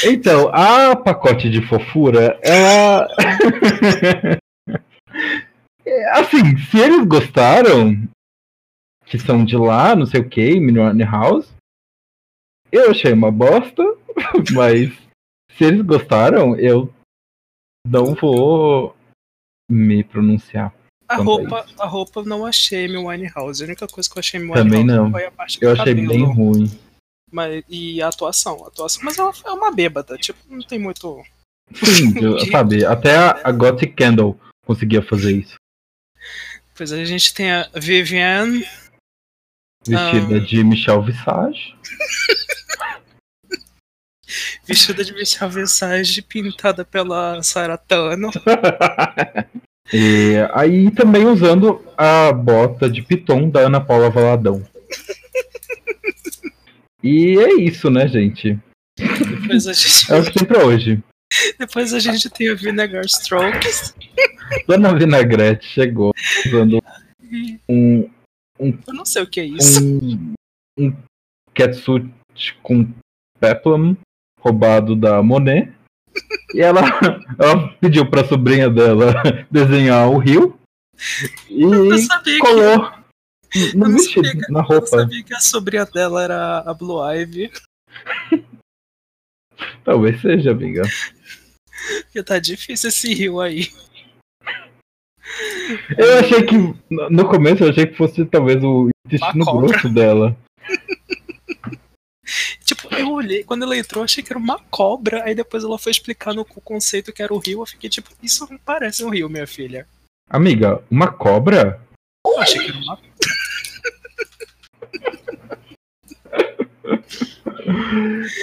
[SPEAKER 3] Então, a pacote de fofura, ela. *laughs* Assim, se eles gostaram, que são de lá, não sei o que, Minione House, eu achei uma bosta, *laughs* mas se eles gostaram, eu não vou me pronunciar.
[SPEAKER 2] A roupa, a roupa não achei Amy Winehouse. A única coisa que eu achei
[SPEAKER 3] Também
[SPEAKER 2] Winehouse
[SPEAKER 3] não.
[SPEAKER 2] foi a parte do
[SPEAKER 3] Eu achei
[SPEAKER 2] cabelo.
[SPEAKER 3] bem ruim.
[SPEAKER 2] Mas, e a atuação, a atuação. Mas ela é uma bêbada, tipo, não tem muito.
[SPEAKER 3] Sim, *laughs* sabe, até a, a Gothic Candle conseguia fazer isso.
[SPEAKER 2] Pois a gente tem a Vivienne.
[SPEAKER 3] Vestida
[SPEAKER 2] Ah.
[SPEAKER 3] de Michel Visage. *laughs*
[SPEAKER 2] Vestida de Michel Visage pintada pela Sarah Tano. *laughs*
[SPEAKER 3] E aí também usando a bota de Piton da Ana Paula Valadão. E é isso, né, gente?
[SPEAKER 2] Depois a gente,
[SPEAKER 3] É o que tem pra hoje.
[SPEAKER 2] depois a gente tem o Vinegar Strokes.
[SPEAKER 3] Dona Vinagrete chegou usando
[SPEAKER 2] E
[SPEAKER 3] um,
[SPEAKER 2] Eu não sei o que é isso.
[SPEAKER 3] um, um catsuit com peplum roubado da Monet. E ela, ela pediu pra sobrinha dela *laughs* desenhar o rio. E
[SPEAKER 2] sabia que, *laughs*
[SPEAKER 3] no
[SPEAKER 2] Eu não
[SPEAKER 3] vestido,
[SPEAKER 2] sabia
[SPEAKER 3] na
[SPEAKER 2] eu
[SPEAKER 3] roupa.
[SPEAKER 2] sabia que a sobrinha dela era a Blue Ivy. *laughs*
[SPEAKER 3] Talvez seja, amiga.
[SPEAKER 2] Porque tá difícil esse rio aí.
[SPEAKER 3] Eu achei que. no- começo eu achei que fosse talvez o intestino grosso dela. *laughs*
[SPEAKER 2] Tipo, eu olhei, quando ela entrou, eu achei que era uma cobra. Aí depois ela foi explicar no o conceito que era o rio. Eu fiquei tipo, isso não parece um rio, minha filha.
[SPEAKER 3] Amiga, uma cobra?
[SPEAKER 2] Eu achei que era uma.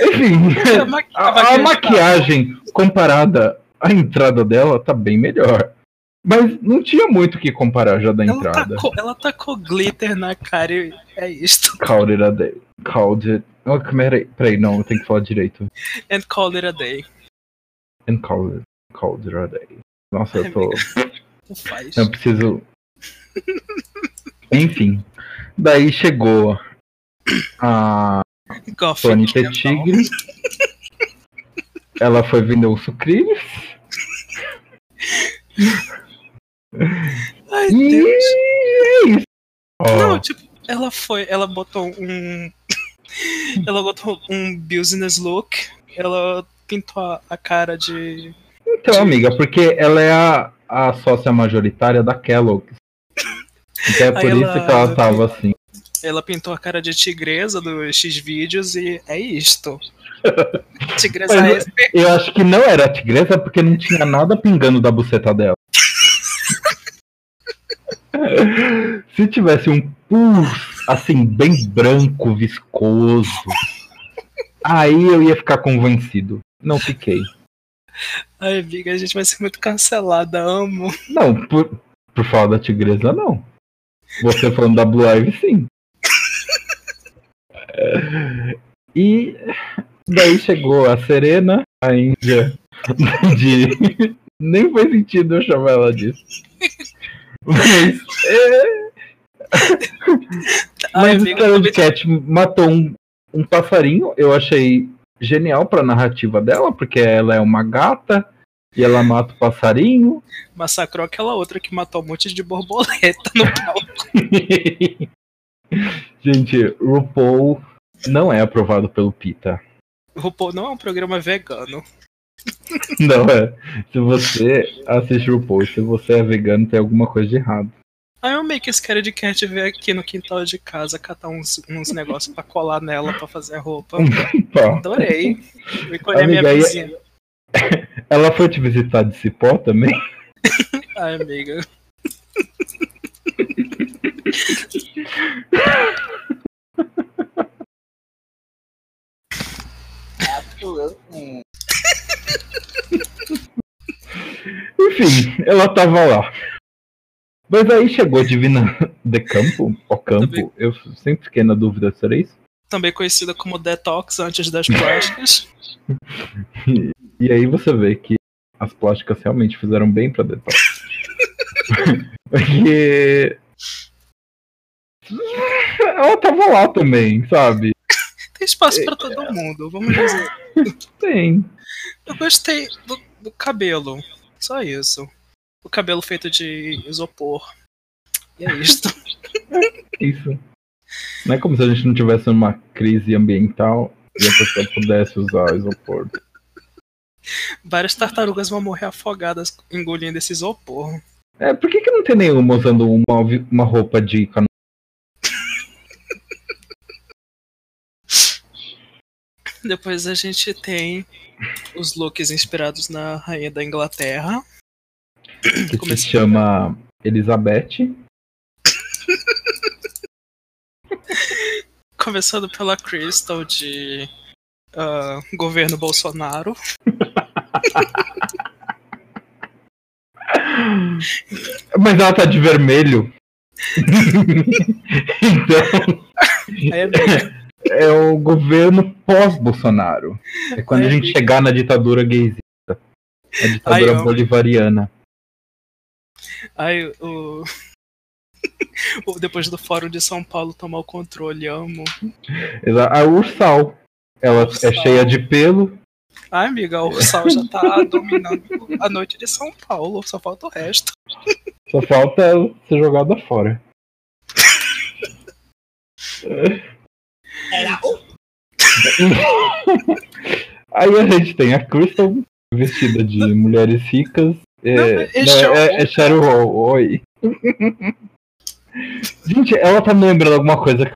[SPEAKER 3] Enfim, *laughs*
[SPEAKER 2] A,
[SPEAKER 3] a, a
[SPEAKER 2] maquiagem-
[SPEAKER 3] maquiagem comparada à entrada dela tá bem melhor. Mas não tinha muito o que comparar já da
[SPEAKER 2] Ela
[SPEAKER 3] entrada.
[SPEAKER 2] tacou, ela tacou glitter na cara e é isto.
[SPEAKER 3] Called it a day. Called it. Oh, peraí, peraí, não, eu tenho que falar direito.
[SPEAKER 2] And call it a day.
[SPEAKER 3] And called it, called it a day. Nossa, eu tô. *laughs*
[SPEAKER 2] Não faz.
[SPEAKER 3] Eu preciso. Enfim. Daí chegou a
[SPEAKER 2] Goff,
[SPEAKER 3] Tony
[SPEAKER 2] então.
[SPEAKER 3] T. *laughs* Tigre. Ela foi vender os sucrilhos.
[SPEAKER 2] Ai,
[SPEAKER 3] E
[SPEAKER 2] Deus.
[SPEAKER 3] é isso.
[SPEAKER 2] Não, tipo, ela foi, ela botou um. *laughs* ela botou um business look, ela pintou a, a cara de.
[SPEAKER 3] então, amiga, porque ela é a, a sócia majoritária da Kellogg's. Então é por
[SPEAKER 2] Aí
[SPEAKER 3] isso
[SPEAKER 2] ela-
[SPEAKER 3] que ela tava assim.
[SPEAKER 2] Ela pintou a cara de tigresa dos X-Vídeos e é isto. *laughs* Tigresa
[SPEAKER 3] Mas-
[SPEAKER 2] SP.
[SPEAKER 3] Eu acho que não era tigresa porque não tinha nada pingando da buceta dela. *laughs* Se tivesse um pus assim, bem branco, viscoso, aí eu ia ficar convencido. Não fiquei.
[SPEAKER 2] Ai, amiga, a gente vai ser muito cancelada, amo.
[SPEAKER 3] Não, por, por falar da tigresa, não. Você falando da Blue Ivy, sim. E daí chegou a Serena, a Índia de. Nem faz sentido eu chamar ela disso. Mas, é, mas o
[SPEAKER 2] amiga,
[SPEAKER 3] Carol Cat matou um, um passarinho, eu achei genial pra narrativa dela, porque ela é uma gata e ela mata o passarinho.
[SPEAKER 2] massacrou aquela outra que matou um monte de borboleta no palco. *laughs*
[SPEAKER 3] Gente, RuPaul não é aprovado pelo PITA.
[SPEAKER 2] O RuPaul não é um programa vegano.
[SPEAKER 3] Não é. Se você assiste RuPaul se você é vegano, tem alguma coisa de errado.
[SPEAKER 2] Aí eu meio que esse cara de cat veio aqui no quintal de casa catar uns, uns negócios pra colar nela pra fazer a roupa. Adorei. Eu encolhi a minha vizinha. *laughs*
[SPEAKER 3] Ela foi te visitar de cipó também? *laughs*
[SPEAKER 2] Ai, amiga.
[SPEAKER 3] Enfim, ela tava lá. Mas aí chegou a Divina de Campo, o campo, eu sempre fiquei na dúvida se era isso.
[SPEAKER 2] Também conhecida como Detox antes das plásticas. *laughs*
[SPEAKER 3] E, aí você vê que as plásticas realmente fizeram bem pra Detox. *laughs* Porque. Ela tava lá também, sabe?
[SPEAKER 2] Tem espaço pra todo mundo, vamos dizer.
[SPEAKER 3] Tem.
[SPEAKER 2] Eu gostei do, do cabelo. Só isso. O cabelo feito de isopor. E é isto.
[SPEAKER 3] Isso. Não é como se a gente não tivesse uma crise ambiental e a pessoa pudesse usar isopor.
[SPEAKER 2] Várias tartarugas vão morrer afogadas engolindo esse isopor.
[SPEAKER 3] É, por que, que não tem nenhuma usando uma, uma roupa de cano?
[SPEAKER 2] Depois a gente tem os looks inspirados na Rainha da Inglaterra.
[SPEAKER 3] que se chama Elizabeth.
[SPEAKER 2] Começando pela Crystal de ah, governo Bolsonaro. *laughs* *laughs*
[SPEAKER 3] Mas ela tá de vermelho. *laughs* então,
[SPEAKER 2] é
[SPEAKER 3] é o governo pós-Bolsonaro. É quando a
[SPEAKER 2] É,
[SPEAKER 3] gente chegar na ditadura gaysista. A ditadura
[SPEAKER 2] ó.
[SPEAKER 3] bolivariana.
[SPEAKER 2] Aí *laughs* o... Depois do Fórum de São Paulo tomar o controle, amo.
[SPEAKER 3] A Ursal. Ela
[SPEAKER 2] Ursal.
[SPEAKER 3] é cheia de pelo.
[SPEAKER 2] Ai, amiga, o Sal já tá *laughs* dominando a noite de São Paulo, só falta o resto.
[SPEAKER 3] Só falta ser jogada fora.
[SPEAKER 1] Era. *laughs*
[SPEAKER 3] Aí a gente tem a Crystal vestida de mulheres ricas. É,
[SPEAKER 2] Não, é
[SPEAKER 3] não,
[SPEAKER 2] Cheryl
[SPEAKER 3] é,
[SPEAKER 2] Hall,
[SPEAKER 3] é Cheryl Hall, oi. *laughs* gente, ela tá me lembrando alguma coisa.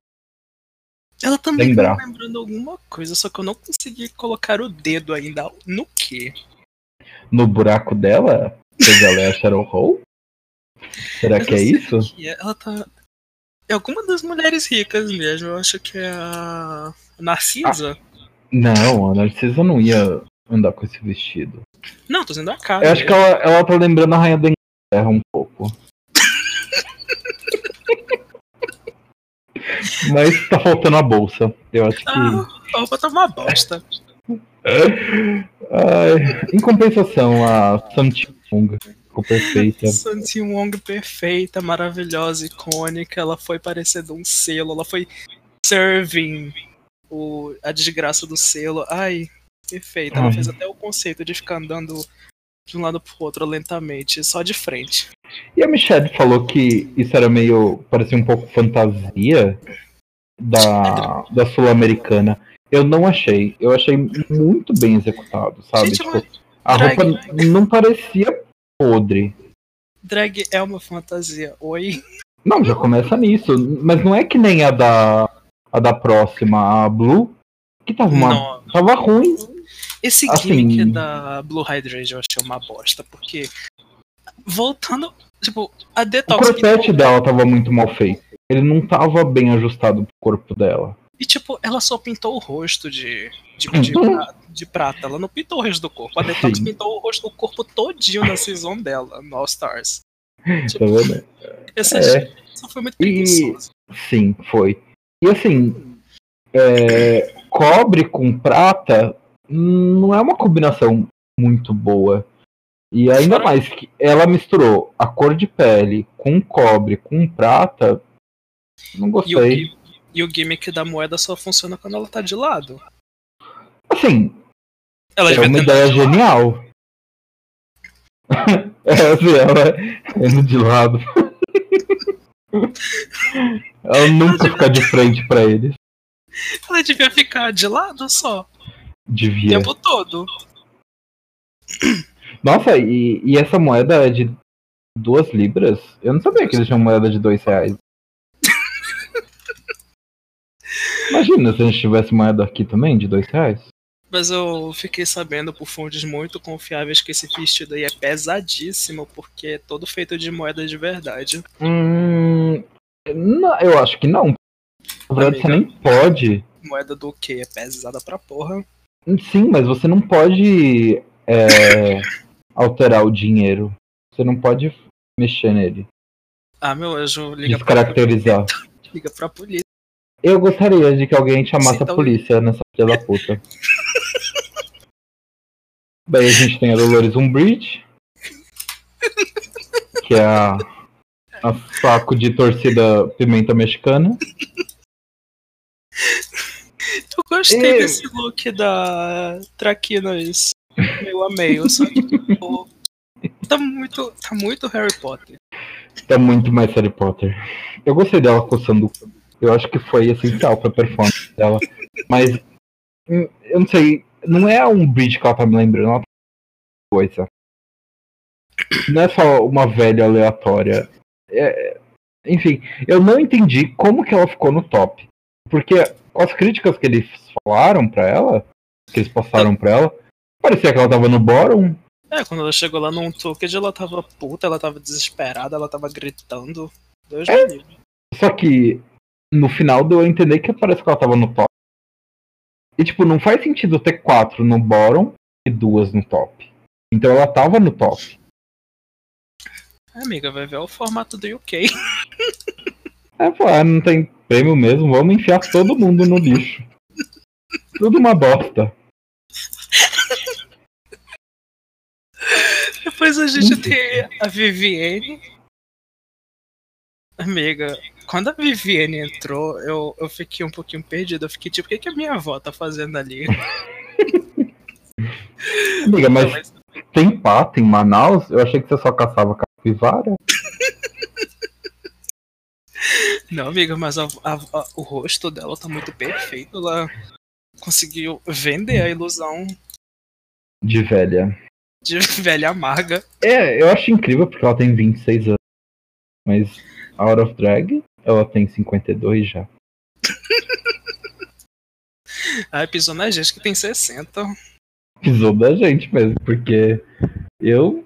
[SPEAKER 2] Ela também
[SPEAKER 3] Lembrar.
[SPEAKER 2] tá lembrando alguma coisa, só que eu não consegui colocar o dedo ainda no quê?
[SPEAKER 3] no buraco dela? Pois ela é a Cheryl Hall? Será
[SPEAKER 2] Eu
[SPEAKER 3] que é isso?
[SPEAKER 2] que é. Ela tá. É alguma das mulheres ricas mesmo. Eu acho que é a Narcisa.
[SPEAKER 3] Não, a Narcisa não ia andar com esse vestido.
[SPEAKER 2] Não, tô dizendo a cara.
[SPEAKER 3] Eu acho que ela, ela tá lembrando a Rainha da Inglaterra um pouco. Mas tá faltando a bolsa. Eu acho que.
[SPEAKER 2] Ah, a roupa tá uma bosta.
[SPEAKER 3] Ai, em compensação, a Samti Wong ficou perfeita. *laughs*
[SPEAKER 2] Santi Wong perfeita, maravilhosa, icônica. Ela foi parecendo um selo. Ela foi serving o, a desgraça do selo. Ai, perfeita. Ela
[SPEAKER 3] Ai.
[SPEAKER 2] fez até o conceito de ficar andando de um lado pro outro lentamente, só de frente.
[SPEAKER 3] E a Michelle falou que isso era meio. parecia um pouco fantasia da, *laughs* da Sul-Americana. Eu não achei. Eu achei muito bem executado, sabe?
[SPEAKER 2] Gente,
[SPEAKER 3] Tipo, a
[SPEAKER 2] drag-
[SPEAKER 3] roupa não parecia podre.
[SPEAKER 2] drag é uma fantasia. Oi? *laughs*
[SPEAKER 3] Não, já começa nisso. Mas não é que nem a da. a da próxima, a Blue, que tava uma.
[SPEAKER 2] Não.
[SPEAKER 3] tava ruim.
[SPEAKER 2] Esse
[SPEAKER 3] Assim-
[SPEAKER 2] gimmick da Blue Hydrangea eu achei uma bosta, porque. Voltando. Tipo, a
[SPEAKER 3] O
[SPEAKER 2] Detox.
[SPEAKER 3] corpete dela tava muito mal feito. Ele não tava bem ajustado pro corpo dela.
[SPEAKER 2] E tipo, ela só pintou o rosto de, de, de, pra- de prata. Ela não pintou o resto do corpo. A Detox
[SPEAKER 3] Sim.
[SPEAKER 2] pintou o rosto, o corpo todinho na season dela, no All Stars.
[SPEAKER 3] Tá
[SPEAKER 2] Tipo,
[SPEAKER 3] vendo?
[SPEAKER 2] esse
[SPEAKER 3] É.
[SPEAKER 2] só foi muito preguiçoso.
[SPEAKER 3] Sim, foi. E assim, é, cobre com prata não é uma combinação muito boa. E ainda mais que ela misturou a cor de pele com cobre com prata. Não
[SPEAKER 2] E o,
[SPEAKER 3] gostei.
[SPEAKER 2] e o gimmick da moeda só funciona quando ela tá de lado.
[SPEAKER 3] Assim,
[SPEAKER 2] Ela
[SPEAKER 3] é
[SPEAKER 2] devia
[SPEAKER 3] uma ideia genial. *laughs* é, assim, ela indo de lado. *laughs* ela nunca fica de frente pra eles.
[SPEAKER 2] Ela devia ficar de lado só. O
[SPEAKER 3] Devia.
[SPEAKER 2] tempo todo.
[SPEAKER 3] Nossa, e, e essa moeda é de duas libras? Eu não sabia que eles tinham moeda de dois reais. *laughs* Imagina se a gente tivesse moeda aqui também de dois reais.
[SPEAKER 2] Mas eu fiquei sabendo por fontes muito confiáveis que esse vestido aí é pesadíssimo, porque é todo feito de moeda de verdade.
[SPEAKER 3] Hum, não, eu acho que não. Na verdade, você
[SPEAKER 2] Amiga.
[SPEAKER 3] nem pode.
[SPEAKER 2] Moeda do que? É pesada pra porra.
[SPEAKER 3] Sim, mas você não pode é, *laughs* alterar o dinheiro. Você não pode mexer nele.
[SPEAKER 2] Ah, meu anjo, liga pra,
[SPEAKER 3] Descaracterizar.
[SPEAKER 2] liga pra polícia.
[SPEAKER 3] Eu gostaria de que alguém chamasse
[SPEAKER 2] Sim,
[SPEAKER 3] a
[SPEAKER 2] então-
[SPEAKER 3] polícia nessa filha da puta. Daí a gente tem a Dolores Umbridge, que é a, a saco de torcida pimenta mexicana.
[SPEAKER 2] Eu gostei
[SPEAKER 3] Eu-
[SPEAKER 2] desse look da Traquinas. Eu amei, eu só que tipo, tá muito, tá muito Harry Potter.
[SPEAKER 3] Tá muito mais Harry Potter. Eu gostei dela coçando. Eu acho que foi essencial pra performance dela. Mas hum, eu não sei. Não é um bridge que ela tá me lembrando, ela tá coisa. Não é só uma velha aleatória. É- enfim, eu não entendi como que ela ficou no top. Porque as críticas que eles falaram pra ela, que eles passaram pra ela, parecia que ela tava no bottom.
[SPEAKER 2] É, quando ela chegou lá num Tooked, ela tava puta, ela tava desesperada, ela tava gritando. Deus me livre.
[SPEAKER 3] Só que no final deu a entender que parece que ela tava no top. E tipo, não faz sentido ter quatro no bottom e duas no top. Então ela tava no top.
[SPEAKER 2] Amiga, vai ver o formato do UK. *laughs*
[SPEAKER 3] É, pô, não tem prêmio mesmo, vamos enfiar todo mundo no lixo. Tudo uma bosta.
[SPEAKER 2] Depois a gente tem a Vivienne. Amiga, quando a Vivienne entrou, eu, eu fiquei um pouquinho perdido. Eu fiquei tipo, o que, que a minha avó tá fazendo ali?
[SPEAKER 3] Amiga, mas
[SPEAKER 2] mas-
[SPEAKER 3] tem pato em Manaus? Eu achei que você só caçava capivara.
[SPEAKER 2] Não, amiga, mas a- a- a- o rosto dela tá muito perfeito. Ela conseguiu vender a ilusão
[SPEAKER 3] De velha.
[SPEAKER 2] de velha amarga.
[SPEAKER 3] É, eu acho incrível porque ela tem 26 anos. Mas a Out of Drag, ela tem 52 já. *laughs*
[SPEAKER 2] Aí pisou na gente que tem 60.
[SPEAKER 3] Pisou da gente mesmo, porque eu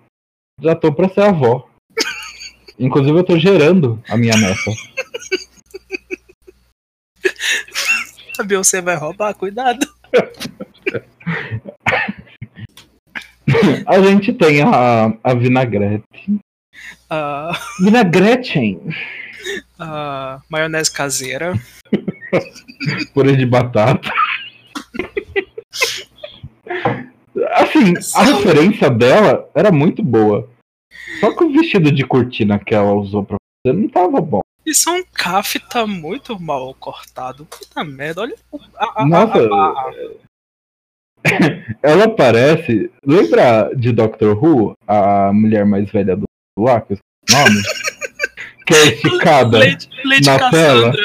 [SPEAKER 3] já tô pra ser avó. Inclusive eu tô gerando a minha neta. *laughs*
[SPEAKER 2] A Beyoncé vai roubar, cuidado. *laughs*
[SPEAKER 3] A gente tem a, a vinagrete.
[SPEAKER 2] A,
[SPEAKER 3] Vinagretchen! *laughs*
[SPEAKER 2] a maionese caseira.
[SPEAKER 3] Purê de batata. Assim, a referência dela era muito boa. Só que o vestido de cortina que ela usou pra fazer não tava bom.
[SPEAKER 2] Isso é um caf tá muito mal cortado. Puta merda, olha. A, a,
[SPEAKER 3] Nossa,
[SPEAKER 2] a- *laughs*
[SPEAKER 3] ela parece. Lembra de Doctor Who? A mulher mais velha do lá, que eu nome? *laughs* que é esticada.
[SPEAKER 2] Lady, Lady
[SPEAKER 3] na tela.
[SPEAKER 2] Cassandra.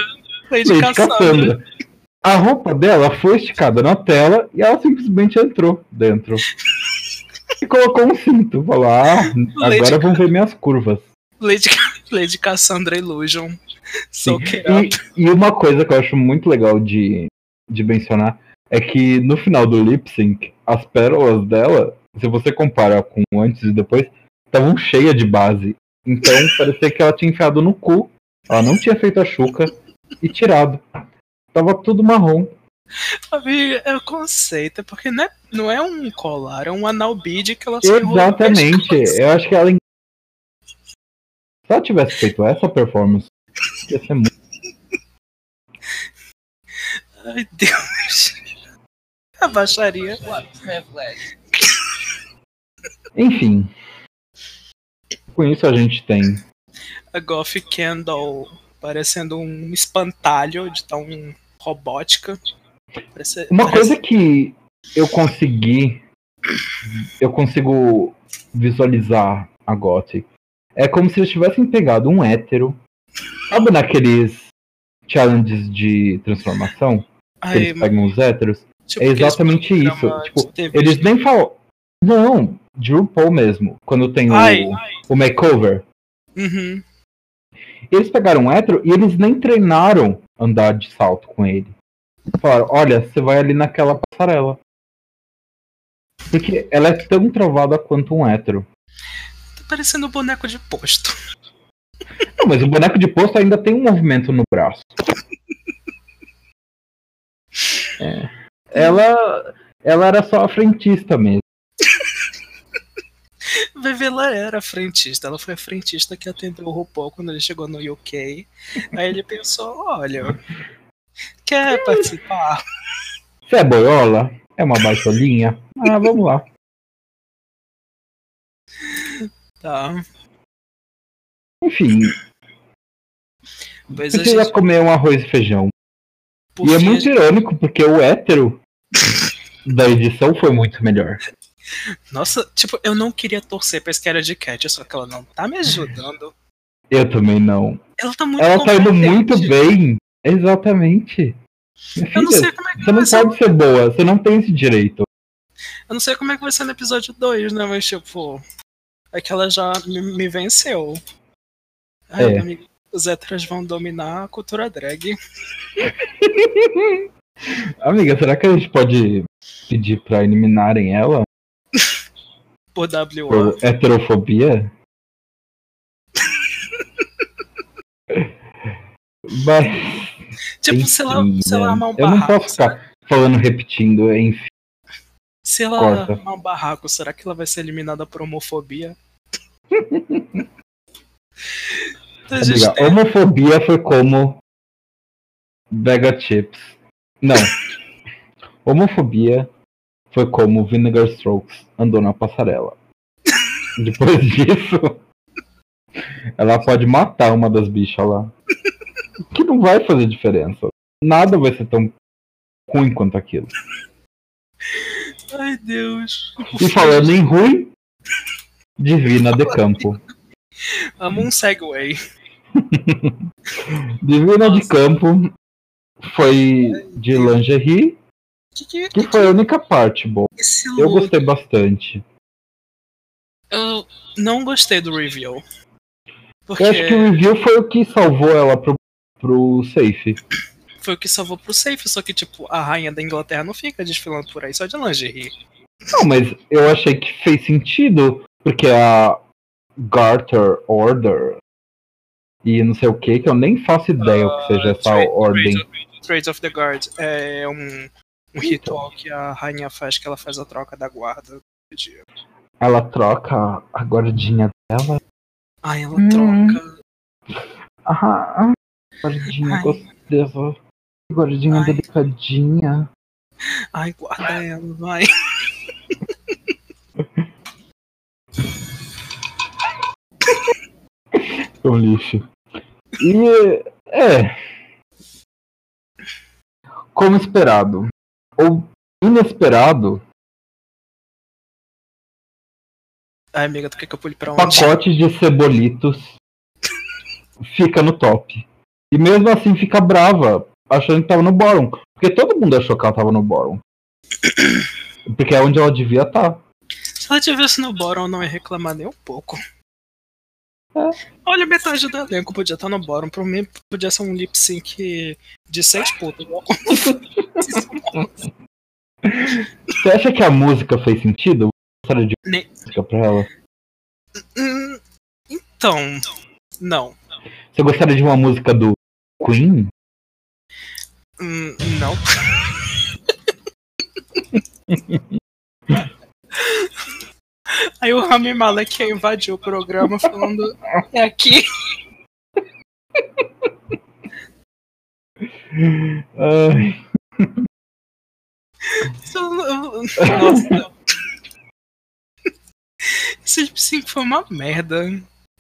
[SPEAKER 2] Lady,
[SPEAKER 3] Lady
[SPEAKER 2] Cassandra.
[SPEAKER 3] Cassandra. A roupa dela foi esticada na tela e ela simplesmente entrou dentro. *laughs* E colocou um cinto. Falou: Ah, agora vão ver minhas curvas.
[SPEAKER 2] Lady, Lady *laughs* Cassandra Illusion.
[SPEAKER 3] Sim. E, e uma coisa que eu acho muito legal de, de mencionar é que no final do lip sync, as pérolas dela, se você compara com antes e depois, estavam cheias de base. Então *laughs* parecia que ela tinha enfiado no cu, ela não tinha feito a chuca e tirado. Tava tudo marrom.
[SPEAKER 2] Amiga, é o conceito, é porque não é, não é um colar, é um anal bead que ela
[SPEAKER 3] Exatamente. Eu acho que ela. Se ela tivesse feito essa performance, ia ser muito.
[SPEAKER 2] Ai, Deus. *laughs* A baixaria.
[SPEAKER 3] Enfim. Com isso a gente tem
[SPEAKER 2] A Goth Candle parecendo um espantalho de tão robótica. Parece,
[SPEAKER 3] Uma
[SPEAKER 2] parece-
[SPEAKER 3] coisa que eu consegui. Eu consigo visualizar a Gothic. É como se eles tivessem pegado um hétero. Sabe naqueles challenges de transformação? Que
[SPEAKER 2] Ai,
[SPEAKER 3] eles pegam os héteros?
[SPEAKER 2] tipo
[SPEAKER 3] É exatamente isso. Tipo, eles nem falam. Não, de RuPaul mesmo. Quando tem o,
[SPEAKER 2] Ai.
[SPEAKER 3] o makeover.
[SPEAKER 2] Uhum.
[SPEAKER 3] Eles pegaram um hétero e eles nem treinaram andar de salto com ele. Falaram, olha, você vai ali naquela passarela. Porque ela é tão travada quanto um hétero.
[SPEAKER 2] Tá parecendo um boneco de posto.
[SPEAKER 3] Não, mas o boneco de posto ainda tem um movimento no braço. É. Ela, ela era só a frentista mesmo.
[SPEAKER 2] Vivi, ela era frentista. Ela foi a frentista que atendeu o RuPaul quando ele chegou no UK. Aí ele pensou: olha, quer participar?
[SPEAKER 3] Você é boiola? É uma baitolinha? *laughs* Ah, vamos lá.
[SPEAKER 2] Tá.
[SPEAKER 3] Enfim,
[SPEAKER 2] Pois a
[SPEAKER 3] precisa
[SPEAKER 2] gente.
[SPEAKER 3] comer um arroz e feijão.
[SPEAKER 2] por
[SPEAKER 3] E é muito irônico, porque o hétero da edição foi muito melhor.
[SPEAKER 2] Nossa, tipo, eu não queria torcer pra Scary de Cat, só que ela não tá me ajudando.
[SPEAKER 3] Eu também não.
[SPEAKER 2] Ela tá muito
[SPEAKER 3] Ela tá indo muito bem. Exatamente. Minha
[SPEAKER 2] Eu não
[SPEAKER 3] filha,
[SPEAKER 2] sei como é que
[SPEAKER 3] você não
[SPEAKER 2] ser.
[SPEAKER 3] pode ser boa, você não tem esse direito.
[SPEAKER 2] Eu não sei como é que vai ser no episódio 2, né? Mas tipo. É que ela já me, me venceu. Ai,
[SPEAKER 3] É.
[SPEAKER 2] os héteros vão dominar a cultura drag. *laughs*
[SPEAKER 3] Amiga, será que a gente pode pedir pra eliminarem ela *laughs*
[SPEAKER 2] Por WO.
[SPEAKER 3] por heterofobia? *laughs* Mas,
[SPEAKER 2] Tipo, se ela,
[SPEAKER 3] enfim,
[SPEAKER 2] se ela
[SPEAKER 3] né?
[SPEAKER 2] armar um
[SPEAKER 3] Eu não
[SPEAKER 2] barraco.
[SPEAKER 3] posso ficar falando, repetindo, enfim.
[SPEAKER 2] Se ela
[SPEAKER 3] Corta.
[SPEAKER 2] armar um barraco, será que ela vai ser eliminada por homofobia? *laughs* Então,
[SPEAKER 3] Amiga,
[SPEAKER 2] tem-
[SPEAKER 3] homofobia foi como Vega Chips. Não. *laughs* homofobia foi como Vinegar Strokes andou na passarela. *laughs* Depois disso, ela pode matar uma das bichas lá. Que não vai fazer diferença. Nada vai ser tão ruim quanto aquilo.
[SPEAKER 2] Ai, Deus.
[SPEAKER 3] E falando em ruim, Divina de Campo.
[SPEAKER 2] Amo um segue. *laughs*
[SPEAKER 3] Divina de Campo foi de lingerie,
[SPEAKER 2] Que, que,
[SPEAKER 3] que foi a única parte boa. Eu gostei bastante.
[SPEAKER 2] Eu não gostei do review. Porque
[SPEAKER 3] Eu acho que o review foi o que salvou ela pro, pro safe.
[SPEAKER 2] foi o que salvou pro safe, só que, tipo, a rainha da Inglaterra não fica desfilando por aí só de lingerie.
[SPEAKER 3] Não, mas eu achei que fez sentido, porque a Garter Order e não sei o que, que eu nem faço ideia o que seja essa
[SPEAKER 2] Trade-
[SPEAKER 3] ordem.
[SPEAKER 2] Trade- Trades of the Guard é um, um ritual que a rainha faz, que ela faz a troca da guarda.
[SPEAKER 3] Ela troca a guardinha dela.
[SPEAKER 2] Ai, ela
[SPEAKER 3] Hum.
[SPEAKER 2] troca.
[SPEAKER 3] Ah, guardinha
[SPEAKER 2] Ai.
[SPEAKER 3] gostosa. Guardinha
[SPEAKER 2] Ai.
[SPEAKER 3] delicadinha.
[SPEAKER 2] Ai, guarda ela, vai.
[SPEAKER 3] É um lixo. E é. Como esperado. Ou inesperado,
[SPEAKER 2] Ai, amiga, tu quer que eu pule pra onde?
[SPEAKER 3] pacote de cebolitos fica no top. E mesmo assim fica brava, achando que tava no bottom. Porque todo mundo achou que ela tava no bottom. *coughs* Porque é onde ela devia estar.
[SPEAKER 2] Se ela tivesse no eu não ia reclamar nem um pouco.
[SPEAKER 3] É.
[SPEAKER 2] Olha, metade do elenco podia estar no bottom. Pra mim, podia ser um lip sync de seis igual *laughs*
[SPEAKER 3] Você acha que a música fez sentido? Gostaria de
[SPEAKER 2] Nem-
[SPEAKER 3] música pra ela?
[SPEAKER 2] Hum, Então, não.
[SPEAKER 3] Você gostaria de uma música do Queen?
[SPEAKER 2] Hum, não. *laughs* Aí o Rami Malek invadiu o programa falando: É aqui.
[SPEAKER 3] Ai,
[SPEAKER 2] Nossa. não. Esse lip sync foi uma merda.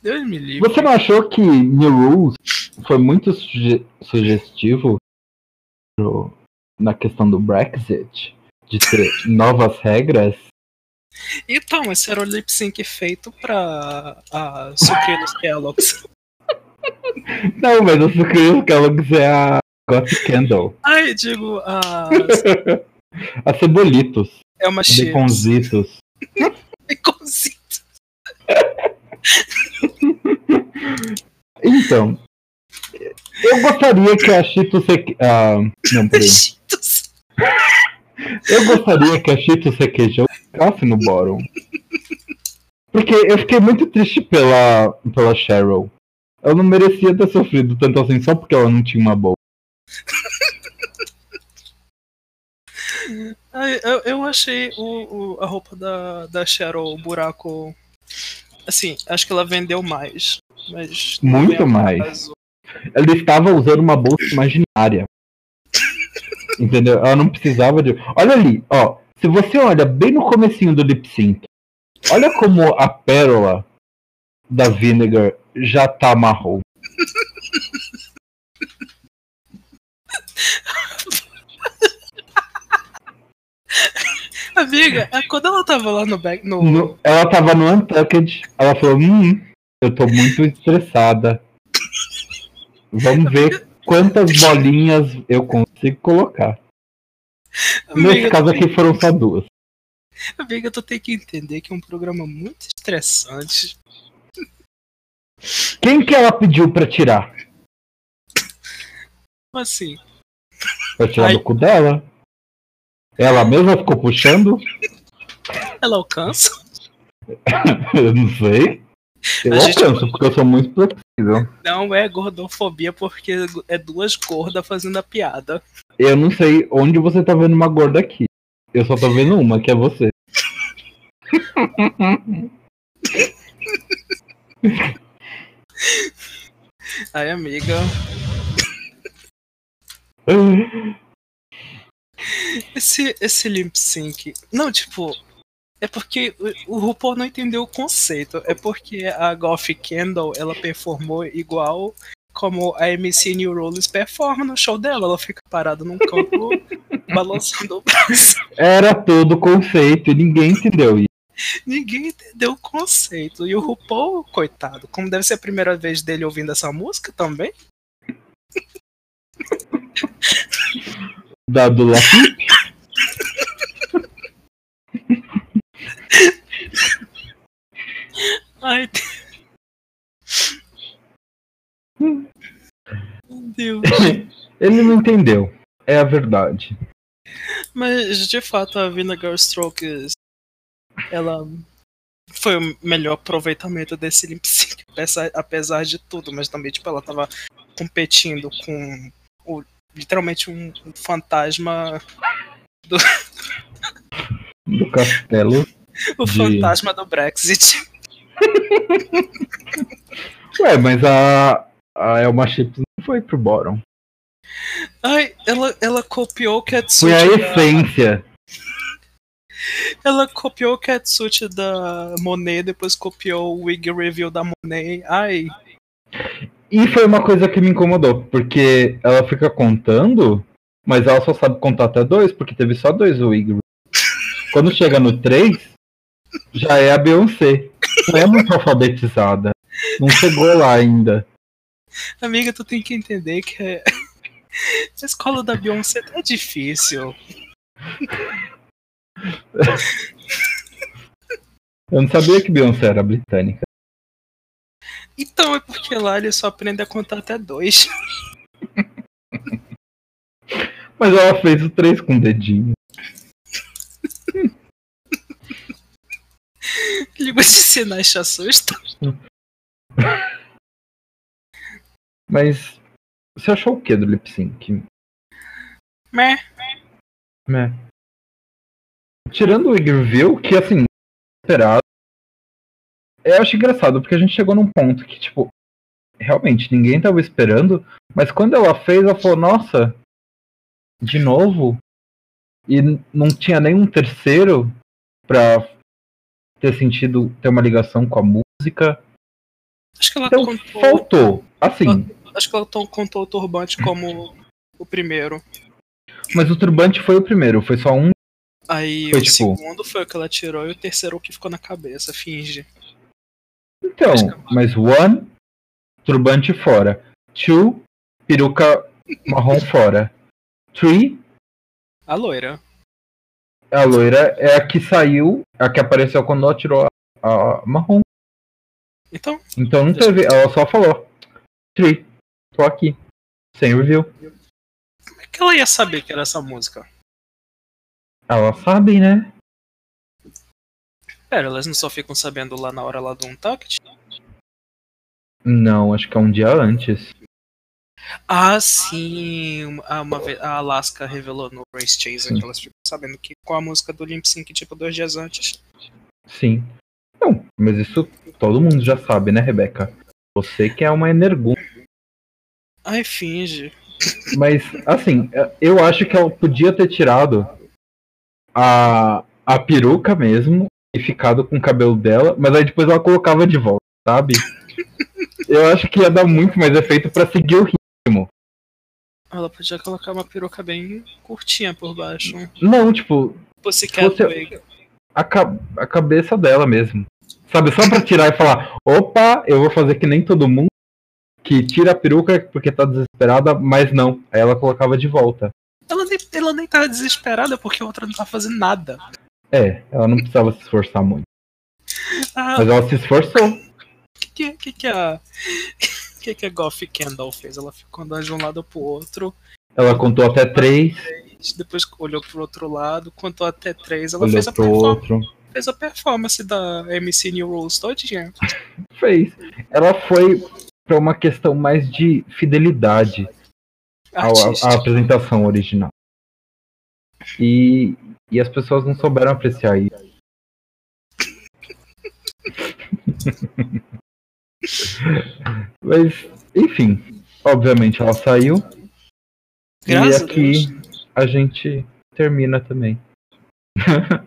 [SPEAKER 2] Deus me livre.
[SPEAKER 3] Você não achou que New Rules foi muito suge- sugestivo na questão do Brexit? De ter *laughs* novas regras?
[SPEAKER 2] Então, esse era o lip sync feito pra a suprir os Kellogg's. *laughs*
[SPEAKER 3] Não, mas queria que ela quiser a Gothic Candle.
[SPEAKER 2] Ai, digo, a. *laughs*
[SPEAKER 3] a Cebolitos.
[SPEAKER 2] É uma chips.
[SPEAKER 3] Baconzitos.
[SPEAKER 2] Baconzito.
[SPEAKER 3] Então, eu gostaria que a Cheetos... Ah, não, peraí. Eu gostaria que a Cheetos Requeijão ficasse no bottom. Porque eu fiquei muito triste pela, pela Cheryl. Ela não merecia ter sofrido tanto assim só porque ela não tinha uma boa.
[SPEAKER 2] Eu, eu achei o, o- a roupa da, da Cheryl, o buraco Assim, acho que ela vendeu mais. Mas
[SPEAKER 3] Muito
[SPEAKER 2] é
[SPEAKER 3] mais.
[SPEAKER 2] caso.
[SPEAKER 3] Ela estava usando uma bolsa imaginária. Entendeu? Ela não precisava de. Olha ali, ó. Se você olha bem no comecinho do lip sync, olha como a pérola da Vinegar já tá marrom. *laughs*
[SPEAKER 2] Amiga, é quando ela tava lá no back. No...
[SPEAKER 3] No- ela tava no Untucked, ela falou, hum, eu tô muito estressada. Vamos ver quantas bolinhas eu consigo colocar. Nesse
[SPEAKER 2] Amiga,
[SPEAKER 3] caso
[SPEAKER 2] tu tem-
[SPEAKER 3] aqui foram só duas.
[SPEAKER 2] Amiga, tu tem que entender que é um programa muito estressante.
[SPEAKER 3] Quem que ela pediu pra tirar?
[SPEAKER 2] Como assim?
[SPEAKER 3] Pra tirar
[SPEAKER 2] Ai.
[SPEAKER 3] do cu dela? Ela mesma ficou puxando?
[SPEAKER 2] Ela alcança? *laughs*
[SPEAKER 3] Eu não sei. Eu
[SPEAKER 2] A gente-
[SPEAKER 3] alcanço, porque eu sou muito flexível.
[SPEAKER 2] Não é gordofobia porque é duas gordas fazendo a piada.
[SPEAKER 3] Eu não sei onde você tá vendo uma gorda aqui. Eu só tô vendo uma, que é você.
[SPEAKER 2] Ai, amiga. *laughs* Esse, esse lip sync. Não, tipo. É porque o, o RuPaul não entendeu o conceito. É porque a Goff Kendall ela performou igual como a MC New Rules performa no show dela. Ela fica parada num canto *laughs* balançando o braço.
[SPEAKER 3] Era todo conceito e ninguém entendeu isso.
[SPEAKER 2] Ninguém entendeu o conceito. E o RuPaul, coitado, como deve ser a primeira vez dele ouvindo essa música também.
[SPEAKER 3] Da do Lafitte.
[SPEAKER 2] Ai, Meu Deus.
[SPEAKER 3] Ele não entendeu. É a verdade.
[SPEAKER 2] Mas de fato a Vinegar Strokes ela foi o melhor aproveitamento desse sync, apesar, apesar de tudo, mas também tipo ela tava competindo com o, literalmente um, um fantasma,
[SPEAKER 3] Do castelo. *laughs*
[SPEAKER 2] o
[SPEAKER 3] De-
[SPEAKER 2] fantasma do Brexit. *laughs*
[SPEAKER 3] Ué, mas a, a Elma Chips não foi pro bottom.
[SPEAKER 2] Ai, ela, ela copiou o
[SPEAKER 3] Foi
[SPEAKER 2] Katsuchi
[SPEAKER 3] a
[SPEAKER 2] da,
[SPEAKER 3] essência.
[SPEAKER 2] ela copiou o Katsuchi da Monet, depois copiou o wig review da Monet. Ai,
[SPEAKER 3] E foi uma coisa que me incomodou, porque ela fica contando, mas ela só sabe contar até dois, porque teve só dois Wig. Quando chega no três, já é a Beyoncé. Não é muito alfabetizada. Não chegou lá ainda.
[SPEAKER 2] Amiga, tu tem que entender que é- *laughs* a escola da Beyoncé é difícil.
[SPEAKER 3] Eu não sabia que Beyoncé era britânica.
[SPEAKER 2] Então é porque lá ele só aprende a contar até dois. *laughs*
[SPEAKER 3] Mas ela fez o três com o dedinho. *laughs*
[SPEAKER 2] Língua de sinais te assusta. *laughs*
[SPEAKER 3] Mas você achou o que do lip sync?
[SPEAKER 2] Meh.
[SPEAKER 3] Né? Tirando o Wig Review, que assim, esperado. Eu acho engraçado, porque a gente chegou num ponto que, tipo, realmente ninguém tava esperando, mas quando ela fez, ela falou, nossa, de novo? E não tinha nenhum terceiro pra ter sentido ter uma ligação com a música.
[SPEAKER 2] Acho que ela
[SPEAKER 3] Então
[SPEAKER 2] contou.
[SPEAKER 3] faltou. Assim,
[SPEAKER 2] Acho que ela to- contou o turbante como o primeiro.
[SPEAKER 3] mas o turbante foi o primeiro, foi só um.
[SPEAKER 2] Aí
[SPEAKER 3] Foi
[SPEAKER 2] o
[SPEAKER 3] tipo-
[SPEAKER 2] segundo foi o que ela tirou e o terceiro o que ficou na cabeça, finge.
[SPEAKER 3] Então, mas one, turbante fora. Two, peruca marrom *laughs* fora. Three,
[SPEAKER 2] A loira.
[SPEAKER 3] a loira é a que saiu, a que apareceu quando ela tirou a, a marrom.
[SPEAKER 2] Então,
[SPEAKER 3] Então não teve, ela só falou. Three, tô aqui. Sem review.
[SPEAKER 2] como é que ela ia saber que era essa música?
[SPEAKER 3] Ela sabe, né?
[SPEAKER 2] Pera, elas não só ficam sabendo lá na hora lá do Untucked?
[SPEAKER 3] Não, acho que é um dia antes.
[SPEAKER 2] Ah, sim. A, uma vez, a Alaska revelou no Race Chaser que elas ficam sabendo que com a música do Limp Sync, tipo, dois dias antes.
[SPEAKER 3] Sim. Não, mas isso todo mundo já sabe, né, Rebeca? Você que é uma energúmena.
[SPEAKER 2] Ai, finge.
[SPEAKER 3] Mas, assim, eu acho que ela podia ter tirado a, a peruca mesmo e ficado com o cabelo dela, mas aí depois ela colocava de volta, sabe? Eu acho que ia dar muito mais efeito pra seguir o ritmo.
[SPEAKER 2] Ela podia colocar uma peruca bem curtinha por baixo.
[SPEAKER 3] Não, tipo, Você-
[SPEAKER 2] Wig.
[SPEAKER 3] a, ca- a cabeça dela mesmo. Sabe, só pra tirar e falar, opa, eu vou fazer que nem todo mundo, que tira a peruca porque tá desesperada, mas não. Aí ela colocava de volta.
[SPEAKER 2] Ela nem, ela nem tava desesperada porque a outra não tava fazendo nada.
[SPEAKER 3] É, ela não precisava se esforçar muito.
[SPEAKER 2] Ah,
[SPEAKER 3] Mas ela se esforçou.
[SPEAKER 2] o que, que, que, a. *laughs* Que, que a Goff Kendall fez? Ela ficou andando de um lado pro outro,
[SPEAKER 3] Ela contou até três,
[SPEAKER 2] depois olhou pro outro lado, contou até três, ela
[SPEAKER 3] olhou
[SPEAKER 2] fez a,
[SPEAKER 3] pro outro.
[SPEAKER 2] fez a performance da MC New Rules todinha. *laughs*
[SPEAKER 3] Fez. Ela foi pra uma questão mais de fidelidade à apresentação original. E, e as pessoas não souberam apreciar isso. *laughs* Mas, enfim, obviamente ela saiu.
[SPEAKER 2] Graças
[SPEAKER 3] e
[SPEAKER 2] a
[SPEAKER 3] aqui
[SPEAKER 2] Deus.
[SPEAKER 3] a gente termina também. *laughs*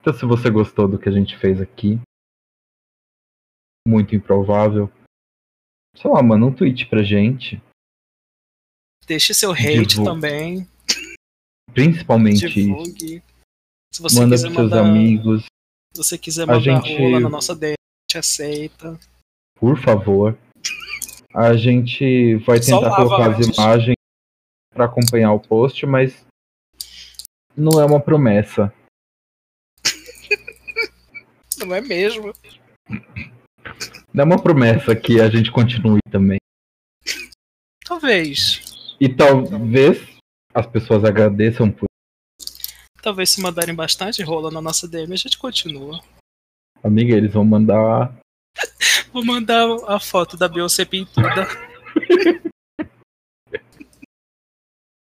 [SPEAKER 3] então, se você gostou do que a gente fez aqui, muito improvável, sei lá, manda um tweet pra gente.
[SPEAKER 2] Deixe seu hate
[SPEAKER 3] Divulga.
[SPEAKER 2] também.
[SPEAKER 3] Principalmente isso.
[SPEAKER 2] Se você
[SPEAKER 3] Manda pros seus
[SPEAKER 2] mandar,
[SPEAKER 3] amigos,
[SPEAKER 2] se você quiser
[SPEAKER 3] A
[SPEAKER 2] mandar
[SPEAKER 3] gente-
[SPEAKER 2] rola na nossa DM, a gente aceita.
[SPEAKER 3] por favor. A gente vai tentar
[SPEAKER 2] lava
[SPEAKER 3] colocar as
[SPEAKER 2] antes.
[SPEAKER 3] imagens pra acompanhar o post, mas não é uma promessa. *laughs*
[SPEAKER 2] Não é mesmo?
[SPEAKER 3] Não é uma promessa que a gente continue também.
[SPEAKER 2] Talvez.
[SPEAKER 3] E talvez as pessoas agradeçam por.
[SPEAKER 2] Talvez se mandarem bastante rola na nossa DM, a gente continua.
[SPEAKER 3] Amiga, eles vão mandar. *laughs*
[SPEAKER 2] Vou mandar a foto da Beyoncé pintuda. *laughs*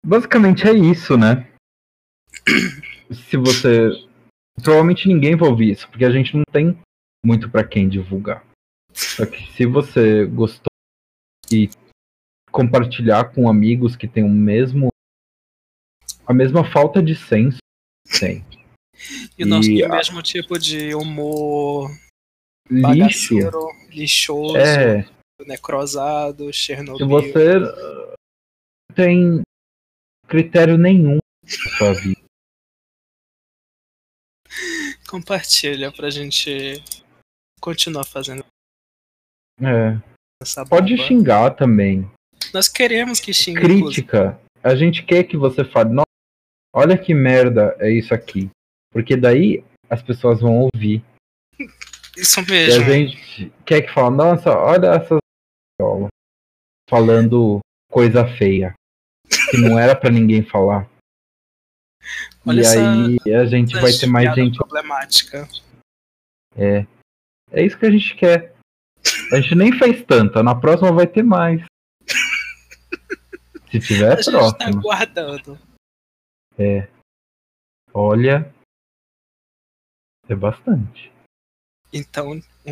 [SPEAKER 3] Basicamente é isso, né? *coughs* Se você. Provavelmente ninguém vai ouvir isso, porque a gente não tem muito pra quem divulgar. Só que se você gostou e compartilhar com amigos que têm o mesmo. A mesma falta de senso tem.
[SPEAKER 2] E o nosso
[SPEAKER 3] E
[SPEAKER 2] o mesmo tipo de humor
[SPEAKER 3] Lixo.
[SPEAKER 2] bagaceiro, lixoso,
[SPEAKER 3] É,
[SPEAKER 2] necrosado,
[SPEAKER 3] se
[SPEAKER 2] Chernobyl.
[SPEAKER 3] você uh, tem critério nenhum na sua vida. *laughs*
[SPEAKER 2] Compartilha pra gente continuar fazendo
[SPEAKER 3] É, pode xingar também.
[SPEAKER 2] Nós queremos que xingue. inclusive.
[SPEAKER 3] crítica, a gente quer que você fale, "Nossa, olha que merda é isso aqui. Porque daí as pessoas vão ouvir.
[SPEAKER 2] Isso
[SPEAKER 3] E a
[SPEAKER 2] mesmo.
[SPEAKER 3] gente quer que fale, nossa, olha essas falando coisa feia. Que não era pra ninguém falar. *laughs*
[SPEAKER 2] Olha
[SPEAKER 3] e aí a gente vai ter mais gente.
[SPEAKER 2] problemática.
[SPEAKER 3] É. É isso que a gente quer. A gente nem fez tanta, na próxima vai ter mais. *laughs* Se tiver,
[SPEAKER 2] A gente tá
[SPEAKER 3] próxima.
[SPEAKER 2] Aguardando.
[SPEAKER 3] Olha. É bastante.
[SPEAKER 2] Então, um